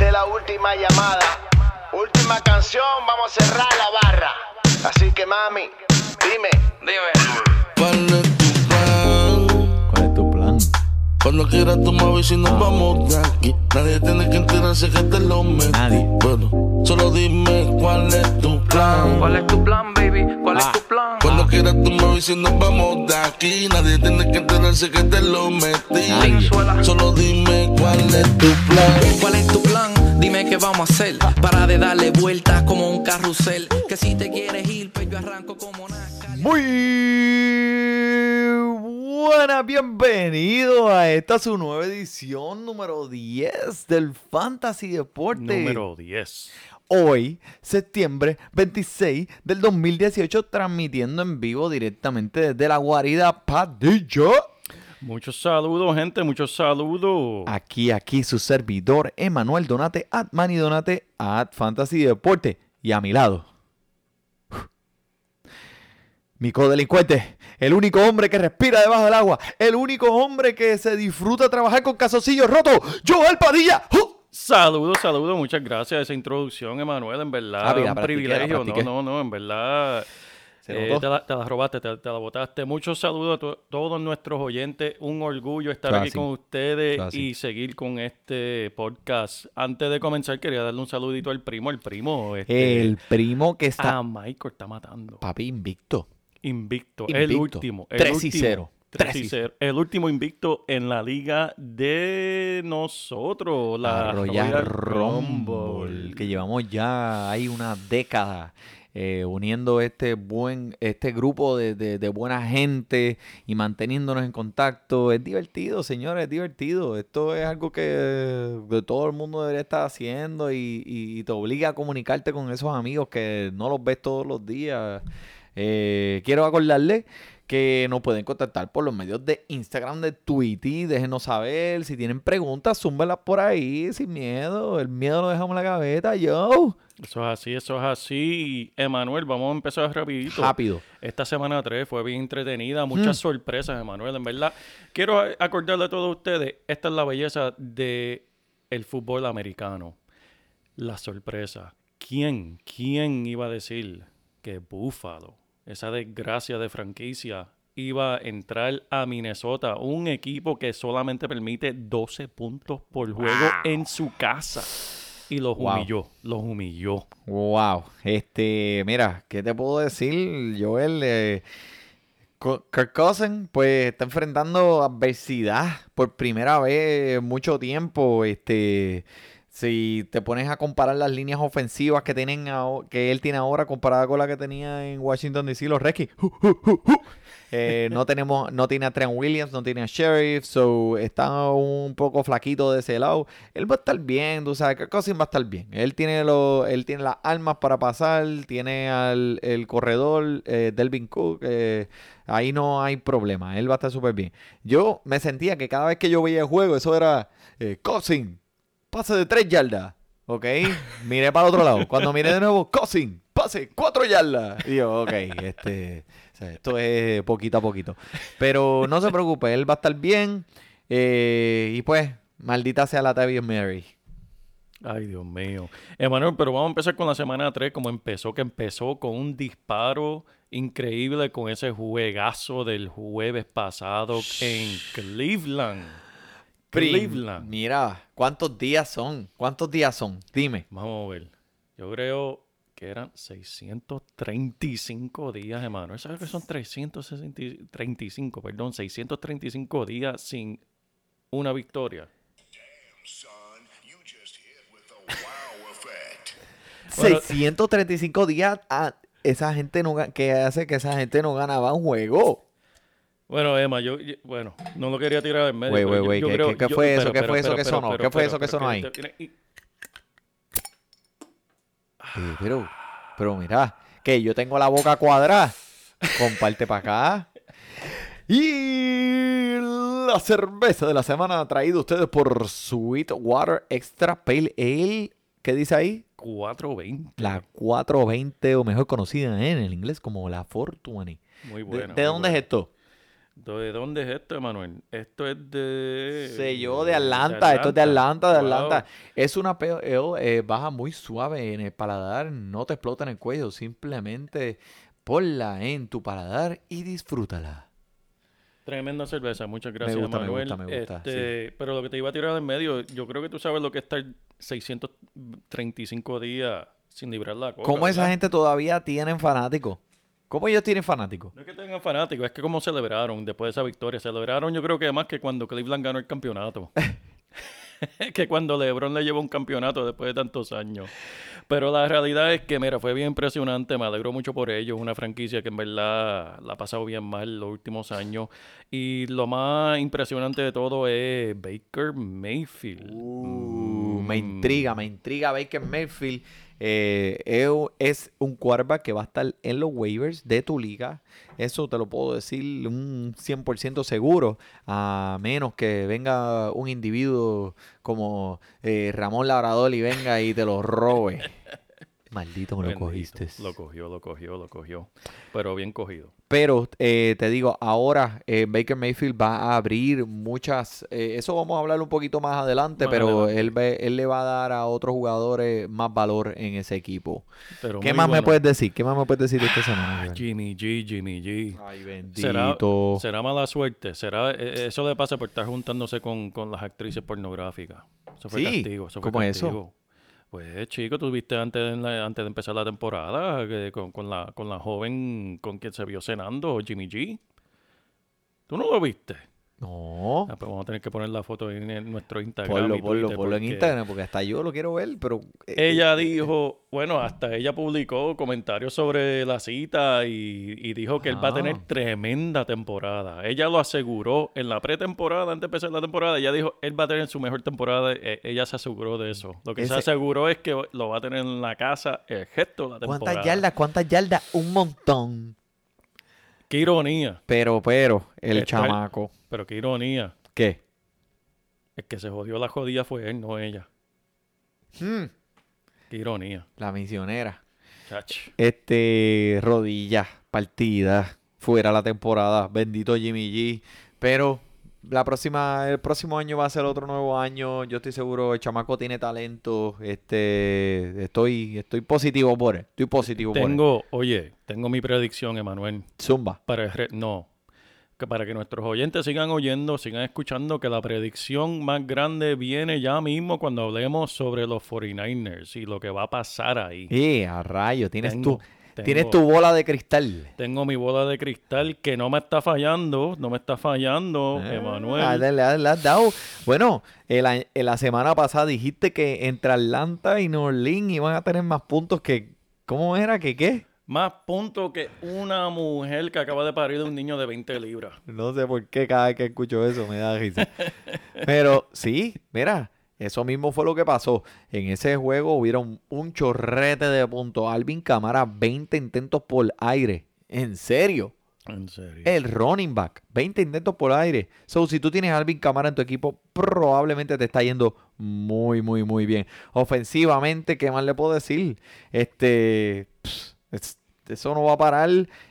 Es la última llamada. Última canción, vamos a cerrar la barra. Así que mami, dime, dime. ¿Cuál es tu plan? ¿Cuál es tu plan? Cuando quieras tú me y nos vamos de aquí. Nadie tiene que enterarse que te lo metí. Nadie. Bueno, solo dime cuál es tu plan. ¿Cuál es tu plan, baby? ¿Cuál Ah. es tu plan? Cuando quieras tú me y nos vamos de aquí. Nadie tiene que enterarse que te lo metí. Nadie. Solo dime cuál es tu plan. ¿Cuál es tu plan? Dime qué vamos a hacer. Para de darle vueltas como un carrusel. Que si te quieres ir, pues yo arranco como Nazca. Muy buenas, bienvenido a esta su nueva edición número 10 del Fantasy Deporte. Número 10. Hoy, septiembre 26 del 2018, transmitiendo en vivo directamente desde la guarida Padilla. Muchos saludos, gente, muchos saludos. Aquí, aquí su servidor, Emanuel Donate, at Manny Donate, at Fantasy Deporte. Y a mi lado, mi codelincuente, el único hombre que respira debajo del agua, el único hombre que se disfruta trabajar con calzoncillos rotos, Joel Padilla. ¡Uh! Saludos, saludos, muchas gracias a esa introducción, Emanuel, en verdad, Ah, mira, un privilegio. No, no, no, en verdad. Eh, te, la, te la robaste, te, te la botaste. Muchos saludos a to- todos nuestros oyentes. Un orgullo estar aquí con ustedes y seguir con este podcast. Antes de comenzar, quería darle un saludito al primo. El primo, este, El primo que está, a Michael está matando. papi, invicto. Invicto, el último. El 3 y último. 0. 3 3 y y 0. El último invicto en la liga de nosotros, la Royal, Royal Rumble, Rumble. que llevamos ya hay una década eh, uniendo este buen este grupo de, de- buena gente y manteniéndonos en contacto. Es divertido, señores, es divertido. Esto es algo que, que todo el mundo debería estar haciendo y, y te obliga a comunicarte con esos amigos que no los ves todos los días. Eh, quiero acordarles que nos pueden contactar por los medios de Instagram, de Twitter. Déjenos saber si tienen preguntas, zúmbelas por ahí sin miedo. El miedo lo dejamos en la gaveta, yo. Eso es así, eso es así. Emanuel, vamos a empezar rapidito. Rápido. Esta semana 3 fue bien entretenida, muchas Mm. sorpresas, Emanuel, en verdad. Quiero acordarle a todos ustedes, esta es la belleza de el fútbol americano. La sorpresa. ¿Quién, quién iba a decir que Buffalo, esa desgracia de franquicia, iba a entrar a Minnesota, un equipo que solamente permite 12 puntos por juego en su casa? Y los Wow. humilló, los humilló. Wow. Este, mira, ¿qué te puedo decir, Joel? Eh, Kirk Cousins, pues, está enfrentando adversidad por primera vez en mucho tiempo. Este, si te pones a comparar las líneas ofensivas que tienen que él tiene ahora comparada con la que tenía en Washington DC los Redskins, eh, no tenemos, no tiene a Trent Williams, no tiene a Sheriff, so está un poco flaquito de ese lado. Él va a estar bien, tú sabes, Cousins va a estar bien. Él tiene lo, él tiene las armas para pasar, tiene al el corredor eh, Delvin Cook, eh, ahí no hay problema, él va a estar súper bien. Yo me sentía que cada vez que yo veía el juego, eso era Cousins, pase de tres yardas. Ok, miré para el otro lado. Cuando miré de nuevo, Cousins, pase cuatro yardas. Y yo, ok, este, o sea, esto es poquito a poquito. Pero no se preocupe, él va a estar bien. eh, y pues, maldita sea la Tavius Mary. Ay, Dios mío. Emanuel, pero vamos a empezar con la semana 3, como empezó, que empezó con un disparo increíble con ese juegazo del jueves pasado en Cleveland. Cleveland. Mira, ¿cuántos días son? ¿Cuántos días son? Dime. Vamos a ver. Yo creo que eran 635 días, Emanuel. ¿Sabes que son 335, perdón, 635 días sin una victoria? Son, you just hit with the wow effect. Bueno. 635 días a esa gente no que hace que esa gente no ganaba un juego. Bueno, Emma, yo, yo- bueno, no lo quería tirar en medio. Güey, pero güey, yo- ¿qué- creo- qué fue eso? ¿Qué fue eso que sonó? ¿Qué fue eso que sonó ahí? Eh, pero, pero mira, que yo tengo la boca cuadrada. Comparte para acá. Y la cerveza de la semana traída a ustedes por Sweet Water Extra Pale Ale. ¿Qué dice ahí? 420. La 420 o mejor conocida en el inglés como la 420. Muy ¿De, buena. de muy dónde es esto? ¿De dónde es esto, Emanuel? Esto es de... Sello de Atlanta, esto es de Atlanta, de Wow. Atlanta. Es una eh, baja muy suave en el paladar, no te explota en el cuello, simplemente ponla en tu paladar y disfrútala. Tremenda cerveza, muchas gracias, gusta, me Manuel. gusta, me gusta, Este, Pero lo que te iba a tirar en medio, yo creo que tú sabes lo que es estar 635 días sin librar la coca. ¿Cómo esa ¿verdad? gente todavía tienen fanáticos? ¿Cómo ellos tienen fanáticos? No es que tengan fanáticos, es que como celebraron después de esa victoria. Celebraron yo creo que más que cuando Cleveland ganó el campeonato. que cuando LeBron le llevó un campeonato después de tantos años. Pero la realidad es que, mira, fue bien impresionante. Me alegro mucho por ellos. Una franquicia que en verdad la ha pasado bien mal los últimos años. Y lo más impresionante de todo es Baker Mayfield. Uh, me Mm. intriga, me intriga Baker Mayfield. Eh, es un- quarterback que va a estar en los waivers de tu liga. Eso te lo puedo decir un 100% seguro. A menos que venga un individuo como eh, Ramón Labrador y venga y te lo robe. Maldito me lo cogiste. Lo cogió, lo cogió, lo cogió. Pero bien cogido. Pero eh, te digo, ahora eh, Baker Mayfield va a abrir muchas. eh, eso vamos a hablar un poquito más adelante, Más pero adelante. Él, ve- él le va a dar a otros jugadores más valor en ese equipo. Pero ¿Qué más me puedes decir? ¿Qué más me puedes decir de esta semana? Jimmy G, Jimmy G. Ay, ¿Será, bendito. será mala suerte? ¿Será, eh, eso le pasa por estar juntándose con, con las actrices pornográficas. Eso fue Sí, castigo. Eso fue ¿cómo es eso? Pues, chico, tú viste antes antes de empezar la temporada que con, con la, con la joven con quien se vio cenando, Jimmy G. ¿Tú no lo viste? No. Ah, pues vamos a tener que poner la foto en, el- nuestro Instagram. Ponlo, ponlo, ponlo en Instagram, porque hasta yo lo quiero ver, pero. eh, Ella dijo, bueno, hasta ella publicó comentarios sobre la cita y, y dijo que él va a tener Ah. tremenda temporada. Ella lo aseguró en la pretemporada, antes de empezar la temporada, ella dijo, él va a tener su mejor temporada. e- ella se aseguró de eso. Lo que se aseguró es que lo va a tener en la casa el gesto de la temporada. ¿Cuántas yardas? ¿Cuántas yardas? Un montón. Qué ironía, Pero, pero, el chamaco. pero qué ironía. ¿Qué? El que se jodió la jodida fue él, no ella. Hmm, Qué ironía. la misionera. Chach. Este, rodillas, partidas, fuera la temporada, bendito Jimmy G. Pero la próxima, el próximo año va a ser otro nuevo año. Yo estoy seguro, el chamaco tiene talento. Este, estoy, estoy positivo por él. Estoy positivo por él. Tengo, oye, tengo mi predicción, Emanuel. Zumba. para no que para que nuestros oyentes sigan oyendo, sigan escuchando que la predicción más grande viene ya mismo cuando hablemos sobre los 49ers y lo que va a pasar ahí. Eh, a rayo, tienes Tengo- tienes tu bola de cristal. Tengo mi bola de cristal que no me está fallando, no me está fallando, Ah, Emanuel. le, le- le has dado. Bueno, el a- en la semana pasada dijiste que entre Atlanta y New Orleans iban a tener más puntos que. ¿Cómo era? ¿Que qué? Más punto que una mujer que acaba de parir de un niño de 20 libras. No sé por qué cada vez que escucho eso me da risa. Pero sí, mira, eso mismo fue lo que pasó. En ese juego hubieron un chorrete de puntos. Alvin Camara, 20 intentos por aire. En serio. En serio. El running back, 20 intentos por aire. So, si tú tienes a Alvin Camara en tu equipo, probablemente te está yendo muy, muy, muy bien. Ofensivamente, ¿qué más le puedo decir? Este, es- eso no va a parar.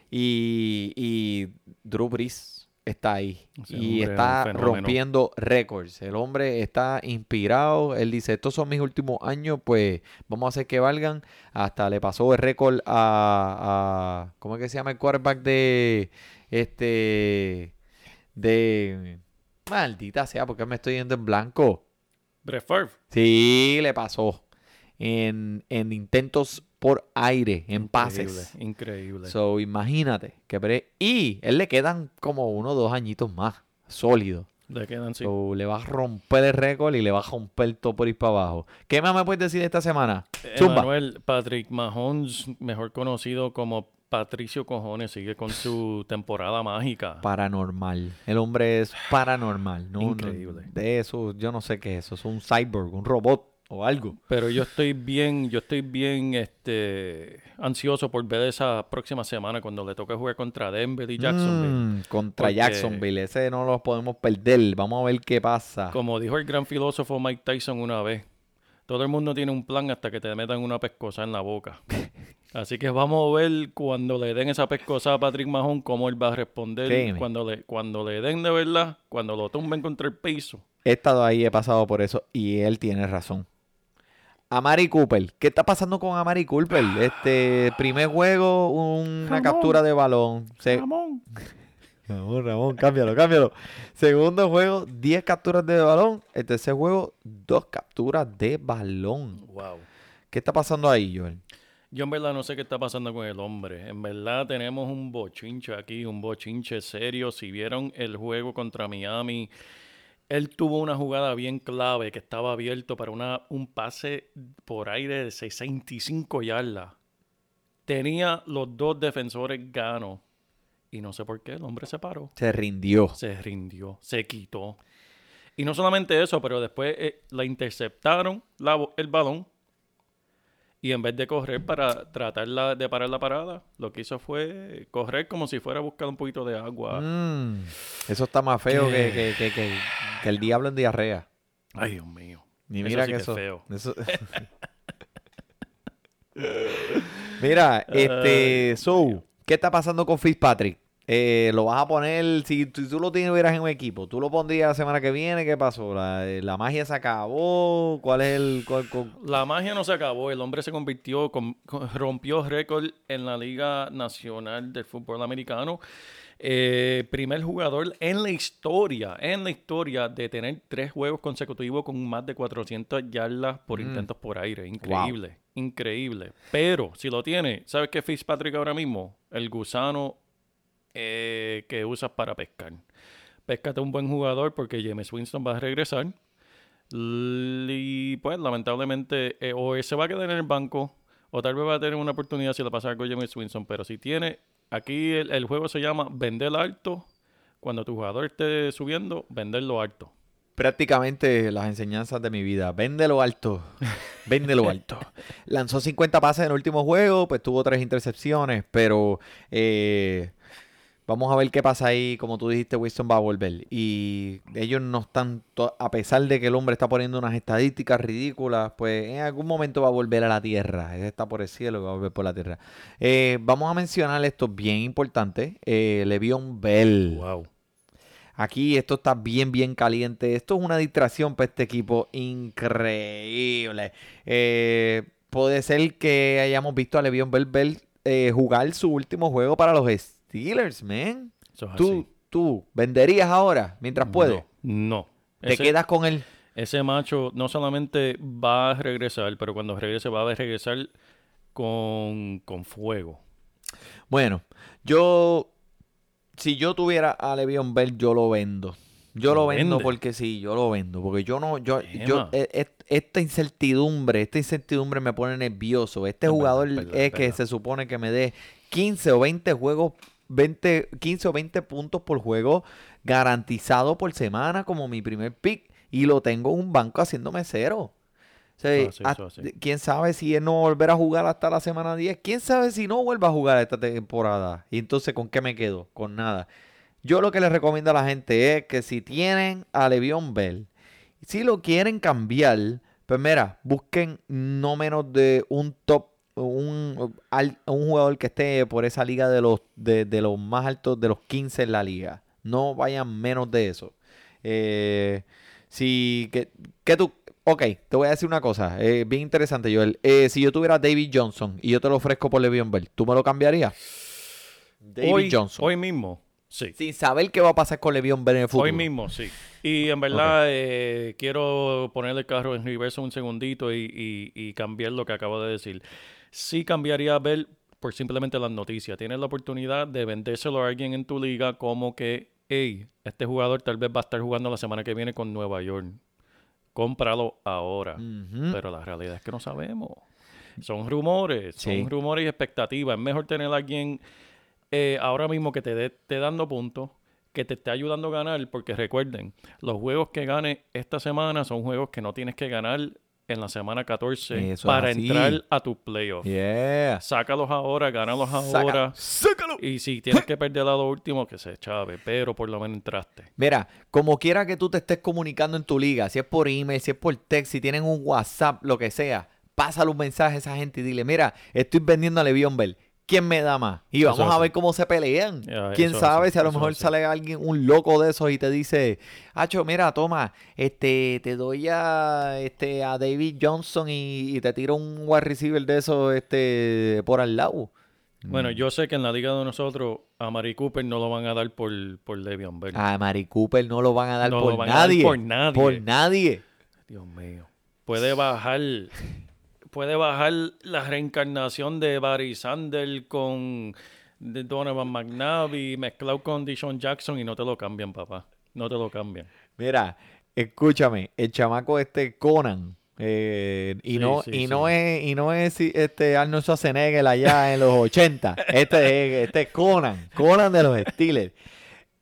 Y, y Drew Brees está ahí. Y es está rompiendo récords. El hombre está inspirado. Él dice, estos son mis últimos años, pues vamos a hacer que valgan. Hasta le pasó el récord a, a- ¿cómo es que se llama el quarterback de este de maldita sea, porque me estoy yendo en blanco. Brett Favre. Sí, le pasó en, en intentos por aire, en pases. Increíble, Increíble. So, imagínate que y él le quedan como uno o dos añitos más sólido. Le quedan sí. So, le va a romper el récord y le va a romper todo por ir para abajo. ¿Qué más me puedes decir esta semana? Zumba. Emanuel Patrick Mahomes, mejor conocido como Patricio Cojones sigue con su temporada mágica. Paranormal. El hombre es paranormal. No, no- Increíble. de eso, yo no sé qué es eso. Es un cyborg, un robot o algo. Pero yo estoy bien, yo estoy bien este ansioso por ver esa próxima semana cuando le toque jugar contra Denver y Jacksonville. Mm, contra Porque- Jacksonville. Ese no los podemos perder. Vamos a ver qué pasa. Como dijo el gran filósofo Mike Tyson una vez, todo el mundo tiene un plan hasta que te metan una pescosa en la boca. Así que vamos a ver cuando le den esa pescosa a Patrick Mahon cómo él va a responder cuando le cuando le den de verdad, cuando lo tumben contra el piso. He estado ahí, he pasado por eso y él tiene razón. Amari Cooper. ¿Qué está pasando con Amari Cooper? Este primer juego, una Ramón. captura de balón. Se- Ramón. Ramón, Ramón, cámbialo, cámbialo. Segundo juego, 10 capturas de balón. El tercer juego, 2 capturas de balón. Wow. ¿Qué está pasando ahí, Joel? Yo en verdad no sé qué está pasando con el hombre. En verdad tenemos un bochinche aquí, un bochinche serio. Si vieron el juego contra Miami, él tuvo una jugada bien clave que estaba abierto para una, un pase por aire de 65 yardas. Tenía los dos defensores ganos. Y no sé por qué, el hombre se paró. Se rindió. Se rindió, se quitó. Y no solamente eso, pero después eh, la interceptaron la el balón. Y en vez de correr para tratar la- de parar la parada, lo que hizo fue correr como si fuera a buscar un poquito de agua. Mm, eso está más feo que, que- que- que- que el diablo en diarrea. Ay, Dios mío. Ni Eso mira sí que que es eso. feo. eso- mira, este, so, ¿qué está pasando con Fitzpatrick? Eh, lo vas a poner, si, tú- tú lo tuvieras en un equipo, ¿tú lo pondrías la semana que viene? ¿Qué pasó? ¿La, la magia se acabó? ¿Cuál es el...? cuál- cuál- La magia no se acabó. El hombre se convirtió, con- con- rompió récord en la Liga Nacional del Fútbol Americano. Eh, primer jugador en la historia, en la historia de tener tres juegos consecutivos con más de 400 yardas por intentos por aire. Increíble, increíble. Pero si lo tiene, ¿sabes qué Fitzpatrick ahora mismo? El gusano eh, que usas para pescar. Péscate un buen jugador porque James Winston va a regresar. Y pues lamentablemente eh, o se va a quedar en el banco o tal vez va a tener una oportunidad si le pasa algo a James Winston. Pero si tiene, aquí el, el juego se llama vender alto. Cuando tu jugador esté subiendo, venderlo alto. Prácticamente las enseñanzas de mi vida. Véndelo alto. Véndelo alto. Lanzó 50 pases en el último juego, pues tuvo tres intercepciones, pero eh, vamos a ver qué pasa ahí. Como tú dijiste, Winston va a volver. Y ellos no están, a pesar de que el hombre está poniendo unas estadísticas ridículas, pues en algún momento va a volver a la tierra. Él está por el cielo y va a volver por la tierra. Eh, vamos a mencionar esto bien importante. Eh, Le'Veon Bell. Wow. Aquí esto está bien, bien caliente. Esto es una distracción para este equipo increíble. Eh, puede ser que hayamos visto a Le'Veon Bell, Bell, eh, jugar su último juego para los Steelers, man. Eso es Tú, así. tú, ¿venderías ahora mientras puedes? No. no. ¿Te Ese- quedas con él? Ese macho no solamente va a regresar, pero cuando regrese va a regresar con, con fuego. Bueno, yo, si yo tuviera a Le'Veon Bell, yo lo vendo. Yo ¿Lo lo vendo vende? porque sí, yo lo vendo. Porque yo no, yo, yo, e- e- esta incertidumbre, esta incertidumbre me pone nervioso. Este Es jugador es verdad, es es que verdad. se supone que me dé 15 o 20 juegos, 20, 15 o 20 puntos por juego garantizado por semana como mi primer pick. Y lo tengo en un banco haciéndome cero. O sea. ¿Quién sabe si él no va a volver a jugar hasta la semana 10? ¿Quién sabe si no vuelve a jugar esta temporada? Y entonces, ¿con qué me quedo? Con nada. Yo lo que les recomiendo a la gente es que si tienen a Le'Veon Bell, si lo quieren cambiar, pues mira, busquen no menos de un top, un, un jugador que esté por esa liga de los, de, de los más altos, de los 15 en la liga. No vayan menos de eso. Eh, si, que, que tú, ok, te voy a decir una cosa, eh, bien interesante, Joel. Eh, si yo tuviera David Johnson y yo te lo ofrezco por Le'Veon Bell, ¿tú me lo cambiarías? David hoy, Johnson. Hoy mismo, sí. Sin saber qué va a pasar con Le'Veon Bell en el futuro. Hoy mismo, sí. Y en verdad eh, quiero poner el carro en reverso un segundito y, y- y cambiar lo que acabo de decir. Sí cambiaría a Bell por simplemente las noticias. Tienes la oportunidad de vendérselo a alguien en tu liga como que, hey, este jugador tal vez va a estar jugando la semana que viene con Nueva York. Cómpralo ahora. Pero la realidad es que no sabemos. Son rumores, Sí. son rumores y expectativas. Es mejor tener a alguien eh, ahora mismo que te dé esté dando puntos, que te esté ayudando a ganar, porque recuerden, los juegos que gane esta semana son juegos que no tienes que ganar en la semana 14 Eso es para entrar a tu playoff. Yeah. Sácalos ahora, gánalos ahora. sácalo. Y si tienes que perder a lo último, que se chave, pero por lo menos entraste. Mira, como quiera que tú te estés comunicando en tu liga, si es por email, si es por text, si tienen un WhatsApp, lo que sea, pásale un mensaje a esa gente y dile, mira, estoy vendiendo a Le'Veon Bell. ¿Quién me da más? Y vamos a ver cómo se pelean. ¿Quién eso sabe si a lo mejor sale alguien, un loco de esos y te dice, Hacho, mira, toma, este, te doy a, este, a David Johnson y, y te tiro un wide receiver de esos este, por al lado. Bueno, yo sé que en la liga de nosotros a Mari Cooper no lo van a dar por, por Le'Veon Bell. A Mari Cooper no lo van a dar No por lo van a dar nadie. por nadie. Por nadie. Dios mío. Puede bajar, puede bajar la reencarnación de Barry Sanders con de Donovan McNabb mezclado con Dishon Jackson y no te lo cambian, papá. No te lo cambian. Mira, escúchame, el chamaco este Conan. eh, y Sí, no, sí, y sí. no es, y no es este Arnold Schwarzenegger allá en los 80. Este es, este es Conan, Conan de los Steelers.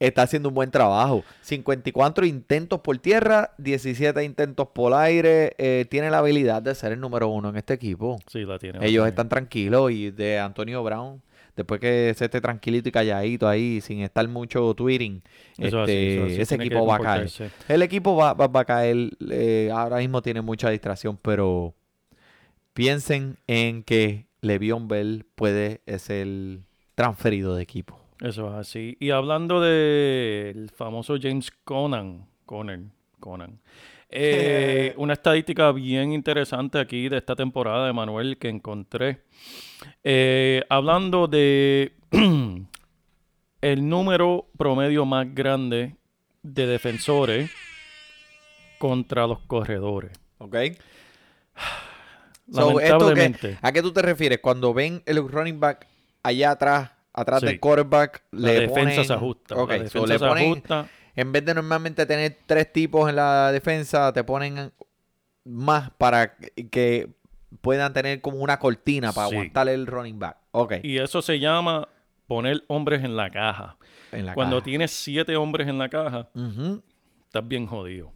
Está haciendo un buen trabajo. 54 intentos por tierra, 17 intentos por aire. eh, tiene la habilidad de ser el número uno en este equipo. Sí, la tiene. Ellos están tranquilos y de Antonio Brown, después que se esté tranquilito y calladito ahí, sin estar mucho tweeting. Eso así, este, eso así. ese equipo va a caer. El equipo va, va- va a caer. eh, ahora mismo tiene mucha distracción, pero piensen en que Le'Veon Bell puede ser transferido de equipo. Eso es así. Y hablando del famoso James Conan, Conan, Conan. eh, una estadística bien interesante aquí de esta temporada de Manuel que encontré. Eh, hablando de el número promedio más grande de defensores contra los corredores. ¿Ok? So, ¿esto Lamentablemente. ¿A qué tú te refieres? Cuando ven el running back allá atrás, atrás Sí. del quarterback, La le defensa ponen- se ajusta. Ok, la so defensa le se ponen- ajusta. En vez de normalmente tener tres tipos en la defensa, te ponen más para que puedan tener como una cortina para Sí. aguantar el running back. Ok. Y eso se llama poner hombres en la caja. en la Cuando caja. tienes siete hombres en la caja, estás bien jodido.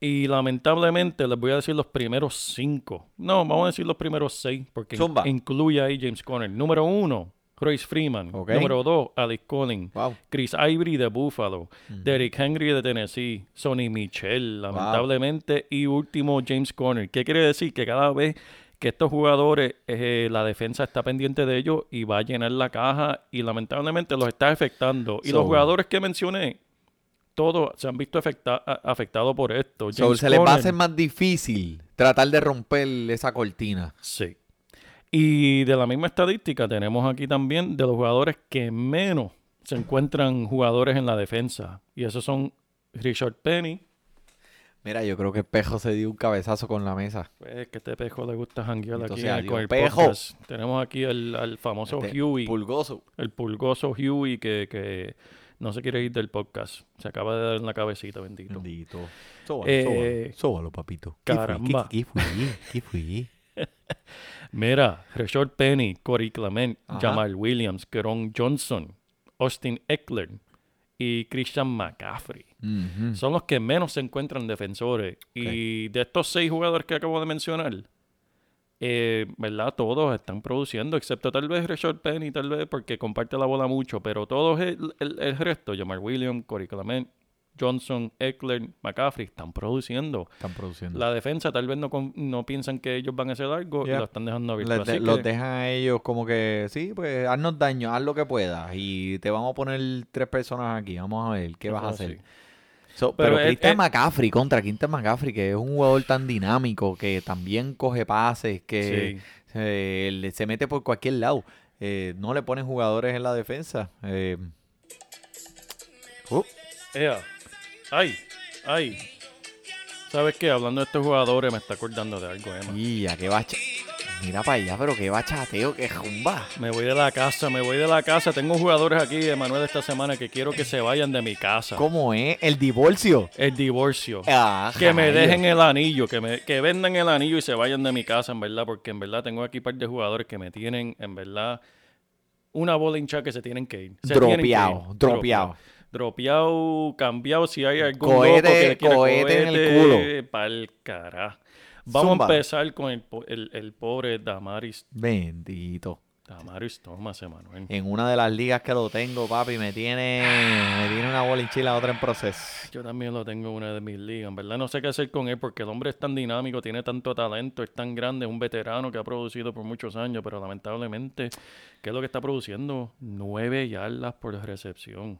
Y lamentablemente les voy a decir los primeros cinco. No, vamos a decir los primeros seis, porque Zumba. incluye ahí James Conner. Número uno, Royce Freeman. Número dos, Alex Collins. Wow. Chris Ivory de Buffalo. Derrick Henry de Tennessee. Sonny Michel, lamentablemente. Y último, James Conner. ¿Qué quiere decir? Que cada vez que estos jugadores, eh, la defensa está pendiente de ellos y va a llenar la caja y lamentablemente los está afectando. Y So- los jugadores que mencioné, todos se han visto afecta- afectados por esto. So, se les va a hacer más difícil tratar de romper esa cortina. Sí. Y de la misma estadística tenemos aquí también de los jugadores que menos se encuentran jugadores en la defensa. Y esos son Richard Penny. Mira, yo creo que Pejo se dio un cabezazo con la mesa. Pues que este pejo le gusta janguear aquí Entonces, con el Pejo. podcast. Tenemos aquí el, al famoso Este, Huey, Pulgoso. el pulgoso Huey que, que no se quiere ir del podcast. Se acaba de dar en la cabecita, bendito. Bendito. Sóbalo, Eh, sóbalo, sóbalo, papito. ¿Qué caramba. ¿Qué, qué fue? ¿Qué fue? Mira, Richard Penny, Corey Clement, Ajá. Jamal Williams, Keron Johnson, Austin Eckler y Christian McCaffrey. Son los que menos se encuentran defensores. Y de estos seis jugadores que acabo de mencionar, eh, ¿verdad? Todos están produciendo, excepto tal vez Richard Penny, tal vez porque comparte la bola mucho, pero todos el, el- el resto, Jamal Williams, Corey Clement, Johnson, Eckler, McCaffrey, están produciendo. Están produciendo. La defensa tal vez no, no piensan que ellos van a hacer algo Yeah. y lo están dejando abierto. De- los que- dejan a ellos como que, sí, pues haznos daño, haz lo que puedas. Y te vamos a poner tres personas aquí. Vamos a ver qué vas a hacer. So, Pero pero Christian McCaffrey contra Quinten McCaffrey, que es un jugador tan dinámico, que también coge pases, que Sí. eh, se mete por cualquier lado. Eh, no le ponen jugadores en la defensa. Eh, uh, Ea. Ay, ay. ¿Sabes qué? Hablando de estos jugadores, me está acordando de algo, Emma. y a qué bache. Mira para allá, pero qué bachateo, qué jumba. Me voy de la casa, me voy de la casa. Tengo jugadores aquí, Emanuel, esta semana que quiero que se vayan de mi casa. ¿Cómo es? El divorcio. El divorcio. Ah, Que me dejen el anillo, que me que vendan el anillo y se vayan de mi casa, en verdad, porque en verdad tengo aquí un par de jugadores que me tienen, en verdad, una bola hinchada que se tienen que ir. Se tienen que ir. Dropeado, dropeado. Cambiado, si hay algún Cohete- loco que le quiera cohete en el culo. Pa'l carajo. Vamos Zumba. a empezar con el, el, el pobre Damaris, Bendito. Damaris Thomas, Emanuel. En una de las ligas que lo tengo, papi, me tiene, me tiene una bolinchila, otra en proceso. Yo también lo tengo en una de mis ligas. En verdad no sé qué hacer con él porque el hombre es tan dinámico, tiene tanto talento, es tan grande, es un veterano que ha producido por muchos años, pero lamentablemente, ¿qué es lo que está produciendo? Nueve yardas por recepción.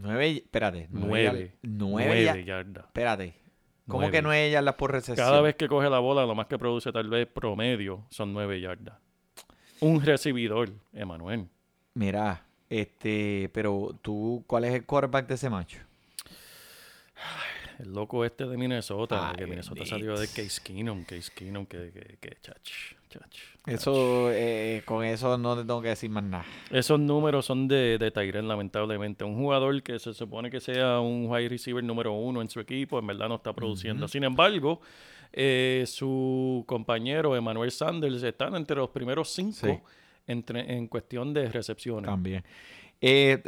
Nueve, espérate. Nueve. Nueve, ya- yardas. Espérate. ¿Cómo Nueve. que nueve yardas por recepción? Cada vez que coge la bola, lo más que produce tal vez promedio son nueve yardas. Un recibidor, Emanuel. Mira, este, pero tú, ¿cuál es el quarterback de ese macho? El loco este de Minnesota, Ay, que Minnesota salió de Case Keenum, Case Keenum, que, que, que, chach, chach. Eso, eh, con eso no te tengo que decir más nada. Esos números son de, de Tyrell, lamentablemente. Un jugador que se supone que sea un wide receiver número uno en su equipo, en verdad no está produciendo. Sin embargo, eh, su compañero Emmanuel Sanders están entre los primeros cinco Sí. entre- en cuestión de recepciones. También. Eh,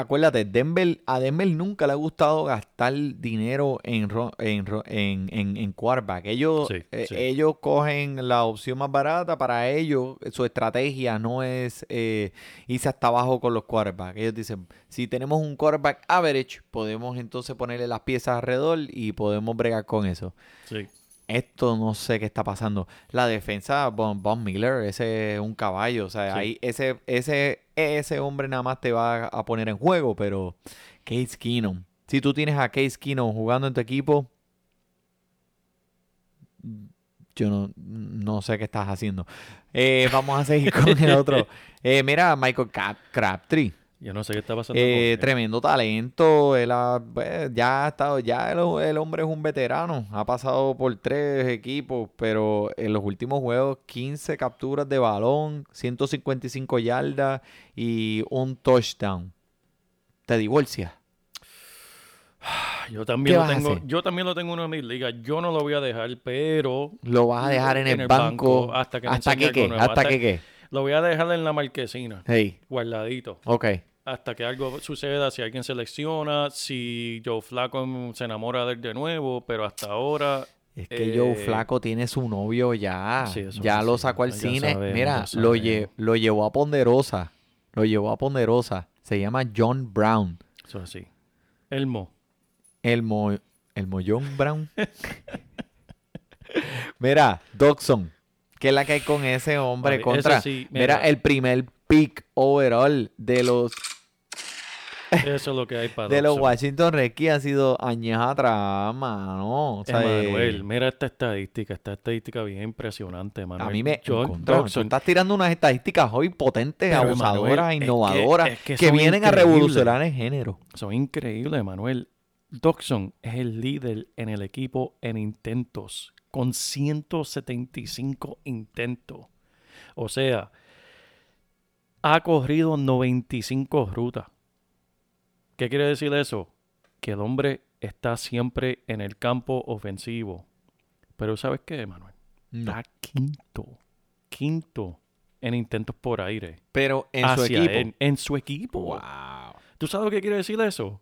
acuérdate, Denver, a Denver nunca le ha gustado gastar dinero en, en, en, en, en quarterback. Ellos, Sí, eh, sí. ellos cogen la opción más barata. Para ellos, su estrategia no es eh, irse hasta abajo con los quarterbacks. Ellos dicen, si tenemos un quarterback average, podemos entonces ponerle las piezas alrededor y podemos bregar con eso. Sí. Esto no sé qué está pasando. La defensa, Von, Von Miller, ese es un caballo. O sea, ahí ese, ese, ese hombre nada más te va a poner en juego, pero Case Keenum. Si tú tienes a Case Keenum jugando en tu equipo, yo no, no sé qué estás haciendo. Eh, vamos a seguir con el otro. Eh, mira, Michael Crabtree. Yo no sé qué está pasando. Eh, con tremendo talento. Él ha- pues, ya ha estado, ya el, el hombre es un veterano. Ha pasado por tres equipos, pero en los últimos juegos, 15 capturas de balón, 155 yardas y un touchdown. Te divorcias. Yo también, ¿Qué lo tengo, yo también lo tengo en una de mis ligas. Yo no lo voy a dejar, pero Lo vas a dejar en, el, banco, hasta que me hasta que qué, hasta Hasta- que qué. lo voy a dejar en la marquesina, Hey, guardadito. ok. Hasta que algo suceda, si alguien selecciona, si Joe Flaco se enamora de él de nuevo, pero hasta ahora... Es que Joe eh, Flaco tiene su novio ya. Sí, ya lo sacó al cine. sabemos, Mira, lo, lle- lo llevó a Ponderosa. Lo llevó a Ponderosa. Se llama John Brown. Eso es así. Elmo. El, mo, el Mollón Brown. Mira, Dodson. ¿Qué es la que hay con ese hombre contra? sí, mira. mira. el primer pick overall de los Eso es lo que hay para de los. Washington Redskins ha sido años atrás, mano. O sea, Emanuel, eh, mira esta estadística, esta estadística bien impresionante, Emanuel. a mí me Dodson, estás tirando unas estadísticas hoy potentes, Pero, abusadoras, Emanuel, es que- innovadoras, es que vienen a revolucionar el género. son increíbles, Emanuel. Dodson es el líder en el equipo en intentos, con 175 intentos. O sea, ha corrido 95 rutas. ¿Qué quiere decir eso? Que el hombre está siempre en el campo ofensivo. Pero ¿sabes qué, Emanuel? No. Está quinto, quinto en intentos por aire. Pero en su equipo. él, en su equipo. Wow. ¿Tú sabes lo que quiere decir eso?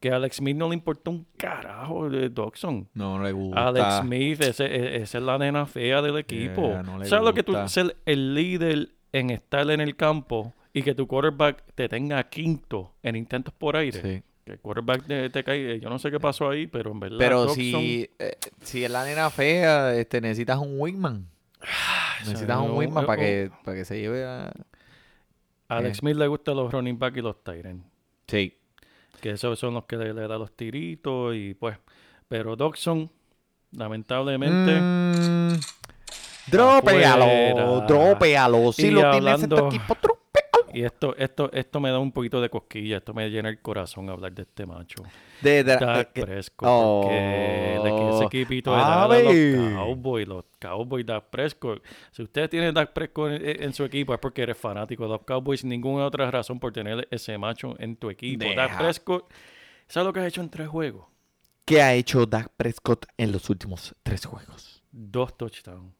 Que a Alex Smith no le importa un carajo de Dodson. No, no le gusta. Alex Smith, e- esa es la nena fea del equipo. Yeah, no ¿Sabes lo que tú ser el líder en estar en el campo y que tu quarterback te tenga quinto en intentos por aire? Sí. Que el quarterback te, te cae, yo no sé qué pasó ahí, pero en verdad. Pero si, eh, si es la nena fea, este, necesitas un wingman. Necesitas un wingman para que, para que se lleve a... a Alex eh. Smith le gustan los running back y los end. Sí. que esos son los que le, le da los tiritos y pues pero Dodson lamentablemente Mm, drópealo, Afuera. drópealo. Si Y lo tienes en tu hablando- equipo. Y esto esto esto me da un poquito de cosquilla esto me llena el corazón hablar de este macho De, de- Dak eh, que- Prescott Oh, porque le- que se equipito de ¡Ave! los Cowboys, los Cowboys, Dak Prescott. Si usted tiene Dak Prescott en, en su equipo es porque eres fanático de los Cowboys, ninguna otra razón por tener ese macho en tu equipo. Dak Deja. Prescott, ¿sabes lo que has hecho en tres juegos? ¿Qué ha hecho Dak Prescott en los últimos tres juegos? Dos touchdowns.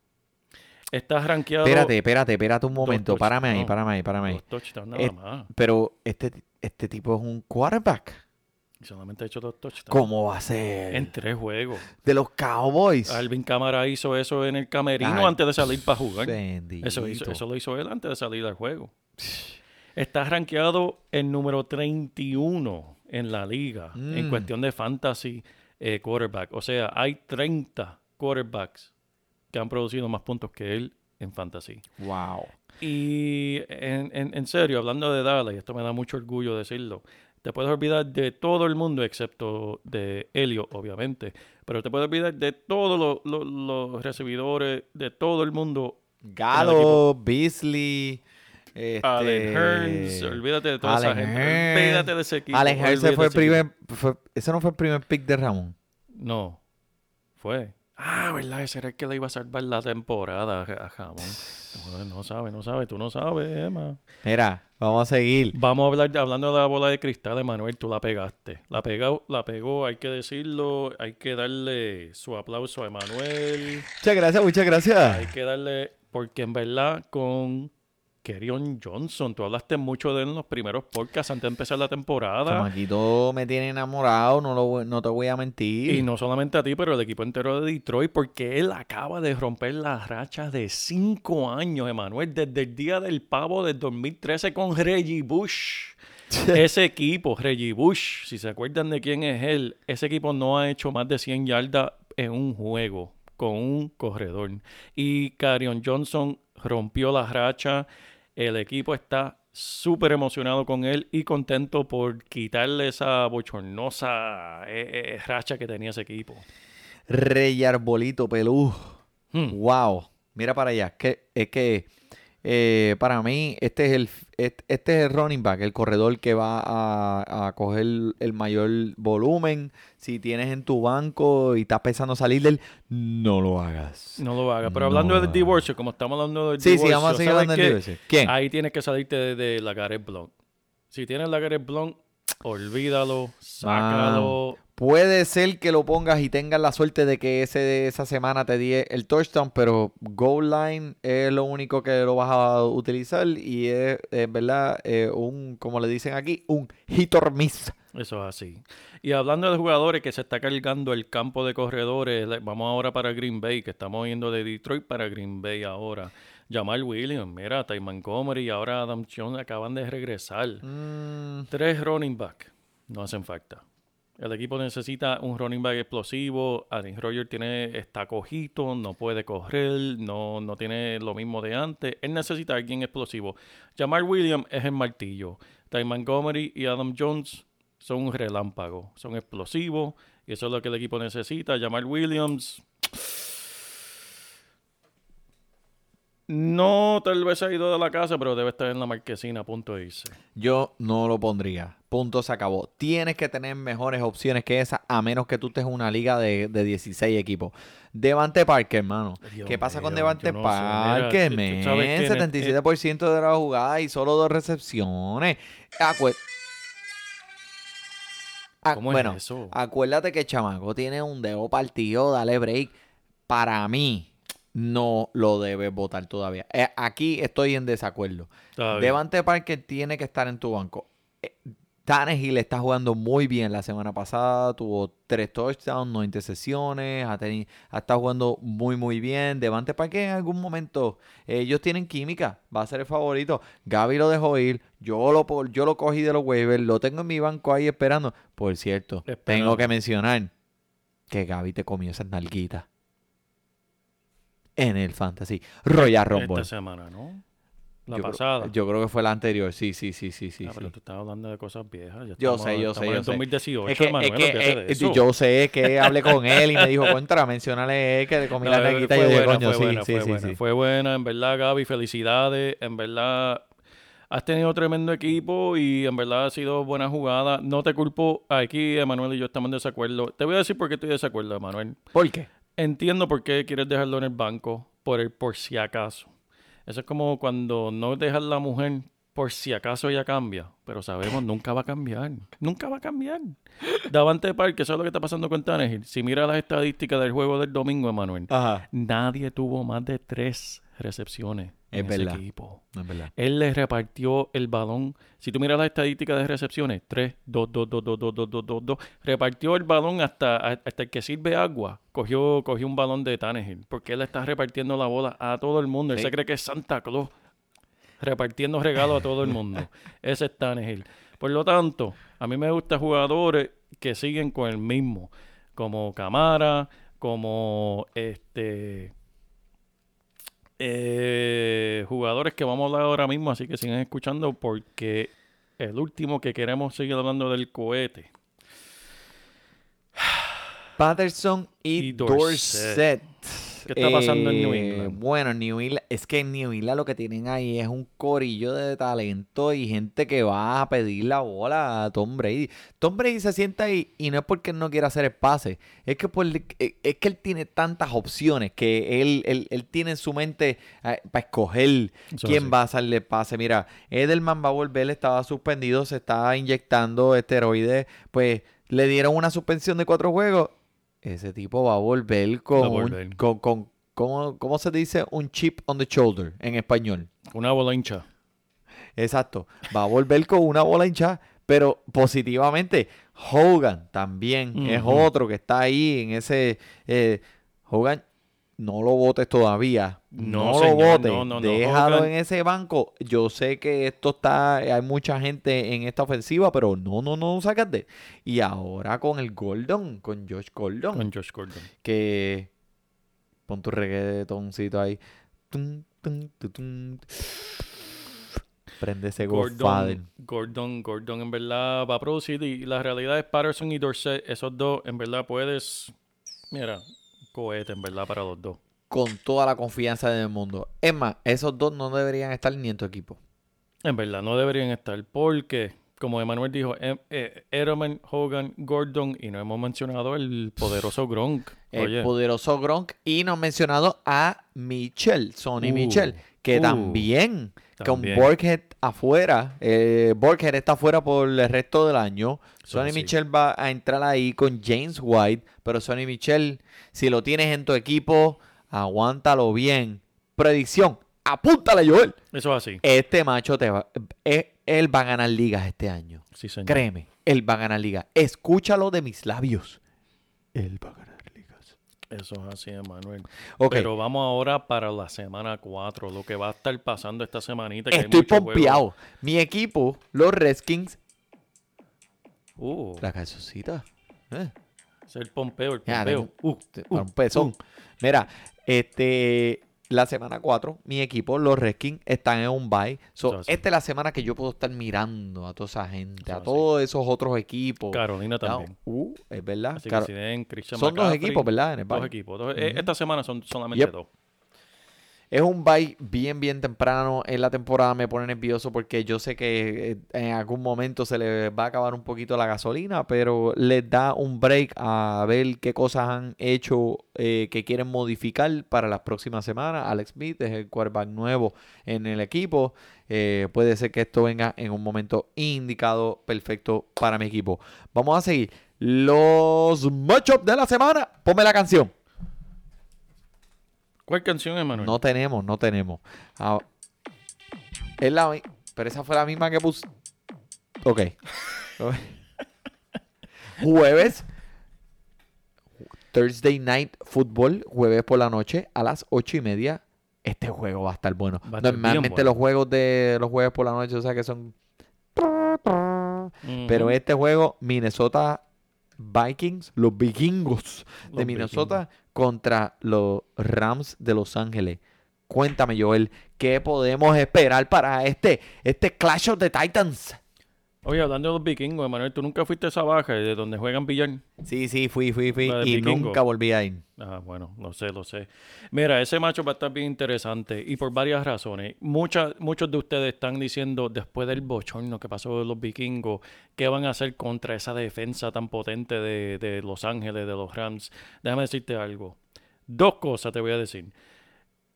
Estás rankeado. Espérate, espérate, espérate un momento. Párame ahí, párame ahí, párame ahí. Dos touchdowns nada más. Pero este, este tipo es un quarterback. Y solamente ha hecho dos touchdowns. ¿Cómo va a ser? En tres juegos. De los Cowboys. Alvin Cámara hizo eso en el camerino Ay, antes de salir para jugar. Bendito. Eso, hizo- eso lo hizo él antes de salir al juego. Está rankeado el número 31 en la liga en Mm. cuestión de fantasy eh, quarterback. O sea, hay 30 quarterbacks que han producido más puntos que él en fantasy. Wow. Y en, en- en serio, hablando de Dallas, y esto me da mucho orgullo decirlo, te puedes olvidar de todo el mundo excepto de Helio, obviamente, pero te puedes olvidar de todos los- los- los recibidores, de todo el mundo Gallo, Beasley. Este, Allen Hearns, olvídate de toda esa Allen gente. Hearns. Olvídate de ese equipo. Allen Hearns fue el primer. fue- ese no fue el primer pick de Ramón. No, fue. Ah, ¿verdad? Ese era el que le iba a salvar la temporada a Jamón. No, no sabe, no sabe, tú no sabes, Emma. Mira, vamos a seguir. Vamos a hablar, hablando de la bola de cristal, Emanuel, tú la pegaste. La pegó, la pegó, hay que decirlo, hay que darle su aplauso a Emanuel. Muchas gracias, muchas gracias. Hay que darle, porque en verdad con Kerion Johnson, tú hablaste mucho de él en los primeros podcasts antes de empezar la temporada. Chamaquito me tiene enamorado, no, lo, no te voy a mentir. Y no solamente a ti, pero el equipo entero de Detroit, porque él acaba de romper las rachas de cinco años, Emanuel, desde el día del pavo del 2013 con Reggie Bush. ese equipo, Reggie Bush, si se acuerdan de quién es él, ese equipo no ha hecho más de 100 yardas en un juego con un corredor. Y Carion Johnson rompió la racha. El equipo está súper emocionado con él y contento por quitarle esa bochornosa eh, eh, racha que tenía ese equipo. Rey Arbolito Pelú. Hmm. Wow. Mira para allá. Que, es que eh, para mí este es el este, este es el running back, el corredor que va a, a coger el mayor volumen. Si tienes en tu banco y estás pensando salir del, no lo hagas. No lo haga. Pero No hablando lo del hagas. divorcio, como estamos hablando del Sí, sí, divorcio, vamos a seguir ¿sabes hablando del divorcio. ¿Quién? Ahí tienes que salirte de, de la Gareth Blunt. Si tienes la Gareth Blunt, olvídalo, sácalo. Puede ser que lo pongas y tengas la suerte de que ese, esa semana te die el touchdown, pero goal line es lo único que lo vas a utilizar y es, en verdad, eh, un, como le dicen aquí, un hit or miss. Eso es así. Y hablando de jugadores que se está cargando el campo de corredores, vamos ahora para Green Bay, que estamos yendo de Detroit para Green Bay ahora. Jamal Williams, mira, Ty Montgomery y ahora Adam Jones acaban de regresar. Mm, Tres running back no hacen falta. El equipo necesita un running back explosivo. Aaron Rodgers tiene, está cojito, no puede correr, no, no tiene lo mismo de antes. Él necesita a alguien explosivo. Jamal Williams es el martillo. Ty Montgomery y Adam Jones son un relámpago, son explosivos y eso es lo que el equipo necesita. Jamal Williams no tal vez ha ido de la casa, pero debe estar en la marquesina punto de irse. yo no lo pondría. Punto, se acabó. Tienes que tener mejores opciones que esa, a menos que tú estés en una liga de, de 16 equipos. Devante Parker, hermano. Dios ¿Qué pasa con Devante no Parker, men? sabes que en el- 77% de la jugada y solo dos recepciones. Ah, ¿Cómo es bueno, eso? acuérdate que Chamaco tiene un dedo partido, dale break. Para mí, no lo debes votar todavía. Eh, aquí estoy en desacuerdo. Bien. Devante Parker tiene que estar en tu banco. Eh, Tannehill está jugando muy bien la semana pasada. Tuvo tres touchdowns, no intercesiones. Ha, teni- ha estado jugando muy, muy bien. Devante Parker en algún momento. Ellos tienen química. Va a ser el favorito. Gaby lo dejó ir. Yo lo, yo lo cogí de los waivers. Lo tengo en mi banco ahí esperando. Por cierto, tengo que mencionar que Gaby te comió esas nalguitas. En el fantasy. Royal Rumble. Esta semana, ¿no? La Yo creo- pasada. yo creo que fue la anterior. Sí, sí, sí, sí, sí. Ah, pero sí. tú estás hablando de cosas viejas. ya Yo estamos- sé, yo sé, en yo sé. 2018, Es que, es Manuel, que, eh, eso. yo sé que hablé con él y me dijo, contra, mencionale que le comí No, la neguita. Y yo dije, coño, fue sí, buena, sí, fue sí, buena. sí. Fue buena, en verdad, Gaby, felicidades. En verdad, Has tenido tremendo equipo y en verdad ha sido buena jugada. No te culpo. Aquí Emanuel y yo estamos en desacuerdo. Te voy a decir por qué estoy de desacuerdo, Emanuel. ¿Por qué? Entiendo por qué quieres dejarlo en el banco, por el por si acaso. Eso es como cuando no dejas la mujer por si acaso ella cambia, pero sabemos nunca va a cambiar, nunca va a cambiar. Davante Park, eso es lo que está pasando con Tannehill. Si mira las estadísticas del juego del domingo, Emanuel, nadie tuvo más de tres recepciones Es en ese verdad. equipo. Es verdad. Él le repartió el balón. Si tú miras las estadísticas de recepciones, 3, 2, 2, 2, 2, 2, 2, 2, 2, 2. Repartió el balón hasta, hasta el que sirve agua. Cogió, cogió un balón de Tannehill. Porque él está repartiendo la bola a todo el mundo. Él Sí. se cree que es Santa Claus. Repartiendo regalos a todo el mundo. Ese es Tannehill. Por lo tanto, a mí me gustan jugadores que siguen con el mismo. Como Camara, como este eh, jugadores que vamos a hablar ahora mismo, así que sigan escuchando porque el último que queremos seguir hablando del cohete. Patterson y, Y Dorset. Dorset. ¿Qué está pasando en New Eh, England? Bueno, New England, es que en New England lo que tienen ahí es un corillo de talento y gente que va a pedir la bola a Tom Brady. Tom Brady se sienta ahí y no es porque él no quiera hacer el pase, es que, por- eh, es que él tiene tantas opciones que él, él, él tiene en su mente para escoger Eso quién así. va a hacerle el pase. Mira, Edelman va a volver, estaba suspendido, se estaba inyectando esteroides, pues le dieron una suspensión de cuatro juegos. Ese tipo va a volver con, un- con, con- ¿cómo, cómo se dice? Un chip on the shoulder en español. Una bola hincha. Exacto. Va a volver con una bola hinchada, pero positivamente. Hogan también es otro que está ahí en ese... eh, Hogan, no lo votes todavía. No, No, lo votes. no, no. Déjalo en ese banco. Yo sé que esto está... Hay mucha gente en esta ofensiva, pero no, no, no sacas de... Y ahora con el Gordon, con Josh Gordon Con Josh Gordon. que pon tu reggaetoncito ahí. Tum, tum, tu, tum. Prende ese. Gordon, Gordon, Gordon en verdad va a producir y la realidad es Patterson y Dorset, esos dos en verdad puedes, mira, cohete en verdad para los dos. Con toda la confianza del mundo. Es más, esos dos no deberían estar ni en tu equipo. En verdad, no deberían estar porque, como Emanuel dijo, em- eh, Edelman, Hogan, Gordon y no hemos mencionado el poderoso Gronk. El Oye, poderoso Gronk. Y no han mencionado a Michel, Sonny Uh, Michel, que uh, también, también. con Borghead afuera, eh, Borghead está afuera por el resto del año. Sonny. Michel va a entrar ahí con James White, pero Sonny Michel, si lo tienes en tu equipo, aguántalo bien. Predicción, apúntale, Joel. eso es así. Este macho te va, eh, él va a ganar ligas este año. Sí, señor. Créeme, él va a ganar ligas. Escúchalo de mis labios. Él va a ganar. Eso es así, Emanuel. Ok. Pero vamos ahora para la semana 4, lo que va a estar pasando esta semanita. que Estoy juegos. pompeado. Mi equipo, los Redskins, Uh, la calzoncita. Eh, es el pompeo, el ya, pompeo. tengo- Uh, uh, un pezón. uh. Mira, este, la semana 4, mi equipo, los Redskins, están en un bye. So, así. esta es la semana que yo puedo estar mirando a toda esa gente, a todos esos otros equipos. Carolina también. uh, es verdad. Así que si den Christian son dos McCaffrey, equipos, ¿verdad? En el Dos equipos. dos- eh, Esta semana son solamente Yep. dos. Es un bye bien, bien temprano en la temporada. Me pone nervioso porque yo sé que eh, en algún momento se le va a acabar un poquito la gasolina, pero les da un break a ver qué cosas han hecho eh, que quieren modificar para las próximas semanas. Alex Smith es el quarterback nuevo en el equipo. Eh, puede ser que esto venga en un momento indicado perfecto para mi equipo. Vamos a seguir. Los matchups de la semana. Ponme la canción. ¿Cuál canción, Emanuel? No tenemos, no tenemos. Ah, es la mi- pero esa fue la misma que puse. Ok. Jueves. Thursday Night Football. Jueves por la noche a las ocho y media. Este juego va a estar bueno. A estar Normalmente bueno. los juegos de los jueves por la noche, o sea que son. Pero este juego, Minnesota Vikings, los vikingos de Los Minnesota contra los Rams de Los Ángeles. Cuéntame, Joel, ¿qué podemos esperar para este, este Clash of the Titans? Oye, hablando de los vikingos, Emanuel, ¿tú nunca fuiste a esa baja de donde juegan billar? Sí, sí, fui, fui, fui. Y vikingo. nunca volví a ir. Ah, bueno, lo sé, lo sé. Mira, ese macho va a estar bien interesante y por varias razones. Muchas, muchos de ustedes están diciendo, después del bochorno que pasó de los vikingos, ¿qué van a hacer contra esa defensa tan potente de, de Los Ángeles, de los Rams? Déjame decirte algo. Dos cosas te voy a decir.